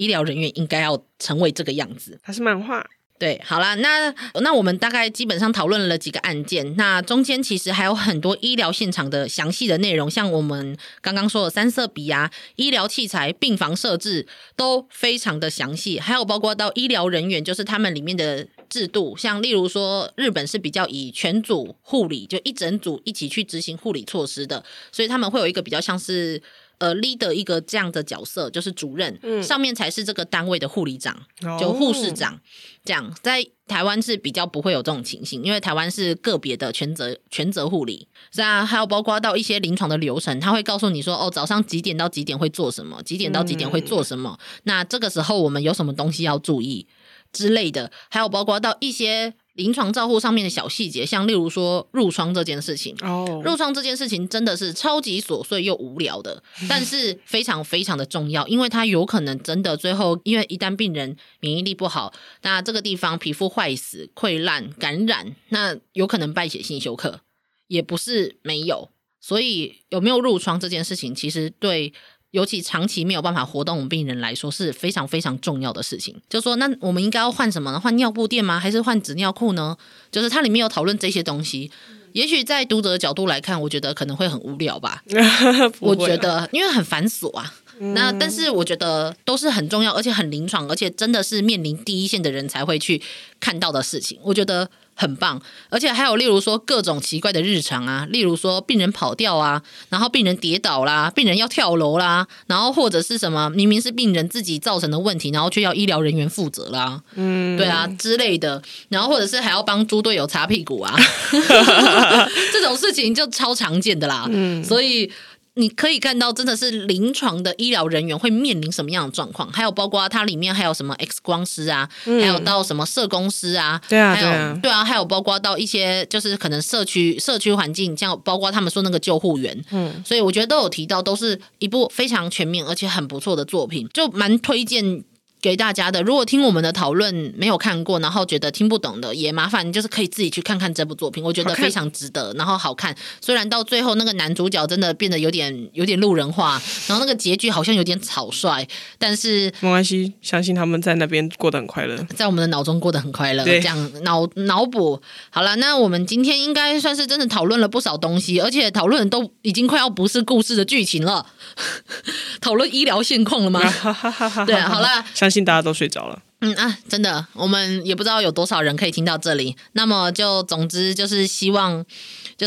医疗人员应该要成为这个样子。它是漫画，对，好啦，那那我们大概基本上讨论了几个案件，那中间其实还有很多医疗现场的详细的内容，像我们刚刚说的三色笔啊、医疗器材、病房设置都非常的详细，还有包括到医疗人员，就是他们里面的制度，像例如说日本是比较以全组护理，就一整组一起去执行护理措施的，所以他们会有一个比较像是。呃，leader 一个这样的角色就是主任，嗯、上面才是这个单位的护理长，哦、就护士长。这样在台湾是比较不会有这种情形，因为台湾是个别的全责全责护理。是啊，还有包括到一些临床的流程，他会告诉你说，哦，早上几点到几点会做什么，几点到几点会做什么。嗯、那这个时候我们有什么东西要注意之类的，还有包括到一些。临床照护上面的小细节，像例如说褥疮这件事情，哦，褥疮这件事情真的是超级琐碎又无聊的，但是非常非常的重要，因为它有可能真的最后，因为一旦病人免疫力不好，那这个地方皮肤坏死、溃烂、感染，那有可能败血性休克，也不是没有，所以有没有褥疮这件事情，其实对。尤其长期没有办法活动的病人来说是非常非常重要的事情。就说那我们应该要换什么呢？换尿布垫吗？还是换纸尿裤呢？就是它里面有讨论这些东西。也许在读者的角度来看，我觉得可能会很无聊吧。我觉得因为很繁琐啊。那但是我觉得都是很重要，而且很临床，而且真的是面临第一线的人才会去看到的事情。我觉得。很棒，而且还有例如说各种奇怪的日常啊，例如说病人跑掉啊，然后病人跌倒啦，病人要跳楼啦，然后或者是什么明明是病人自己造成的问题，然后却要医疗人员负责啦，嗯，对啊之类的，然后或者是还要帮猪队友擦屁股啊，这种事情就超常见的啦，嗯，所以。你可以看到，真的是临床的医疗人员会面临什么样的状况，还有包括它里面还有什么 X 光师啊，嗯、还有到什么社工师啊，对啊，还有对啊，对啊，还有包括到一些就是可能社区社区环境，像包括他们说那个救护员，嗯，所以我觉得都有提到，都是一部非常全面而且很不错的作品，就蛮推荐。给大家的，如果听我们的讨论没有看过，然后觉得听不懂的，也麻烦就是可以自己去看看这部作品，我觉得非常值得，然后好看。虽然到最后那个男主角真的变得有点有点路人化，然后那个结局好像有点草率，但是没关系，相信他们在那边过得很快乐，在我们的脑中过得很快乐。这样脑脑补好了，那我们今天应该算是真的讨论了不少东西，而且讨论都已经快要不是故事的剧情了，讨论医疗现况了吗？对，好了。信大家都睡着了。嗯啊，真的，我们也不知道有多少人可以听到这里。那么就总之就是希望，就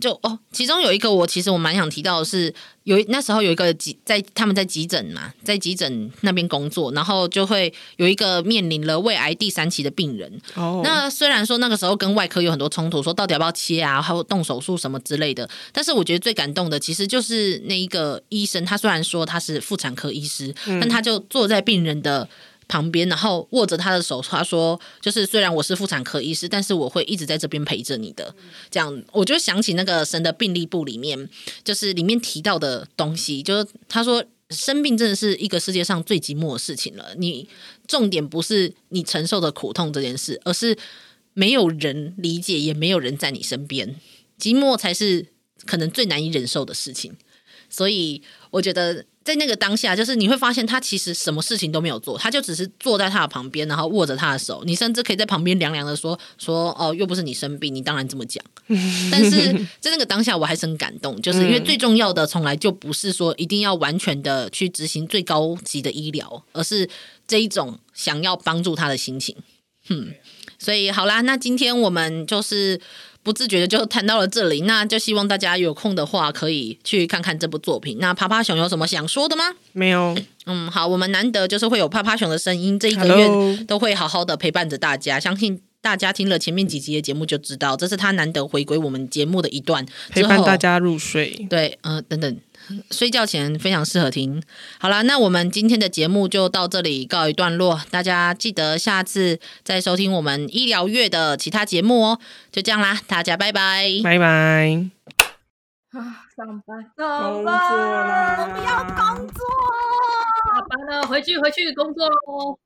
就哦，其中有一个我其实我蛮想提到的是，有那时候有一个急在他们在急诊嘛，在急诊那边工作，然后就会有一个面临了胃癌第三期的病人。哦，那虽然说那个时候跟外科有很多冲突，说到底要不要切啊，还有动手术什么之类的，但是我觉得最感动的其实就是那一个医生，他虽然说他是妇产科医师，嗯、但他就坐在病人的。旁边，然后握着他的手，他说：“就是虽然我是妇产科医师，但是我会一直在这边陪着你的。”这样，我就想起那个神的病历簿里面，就是里面提到的东西，就是他说生病真的是一个世界上最寂寞的事情了。你重点不是你承受的苦痛这件事，而是没有人理解，也没有人在你身边，寂寞才是可能最难以忍受的事情。所以我觉得在那个当下，就是你会发现他其实什么事情都没有做，他就只是坐在他的旁边，然后握着他的手。你甚至可以在旁边凉凉的说说哦，又不是你生病，你当然这么讲。但是在那个当下，我还是很感动，就是因为最重要的从来就不是说一定要完全的去执行最高级的医疗，而是这一种想要帮助他的心情。嗯，所以好啦，那今天我们就是。不自觉的就谈到了这里，那就希望大家有空的话可以去看看这部作品。那趴趴熊有什么想说的吗？没有。嗯，好，我们难得就是会有趴趴熊的声音，这一个月都会好好的陪伴着大家。相信大家听了前面几集的节目就知道，这是他难得回归我们节目的一段，陪伴大家入睡。对，呃，等等。睡觉前非常适合听。好啦，那我们今天的节目就到这里告一段落。大家记得下次再收听我们医疗月的其他节目哦。就这样啦，大家拜拜，拜拜。啊，上班，上班，我不要工作，下班了，回去，回去工作喽。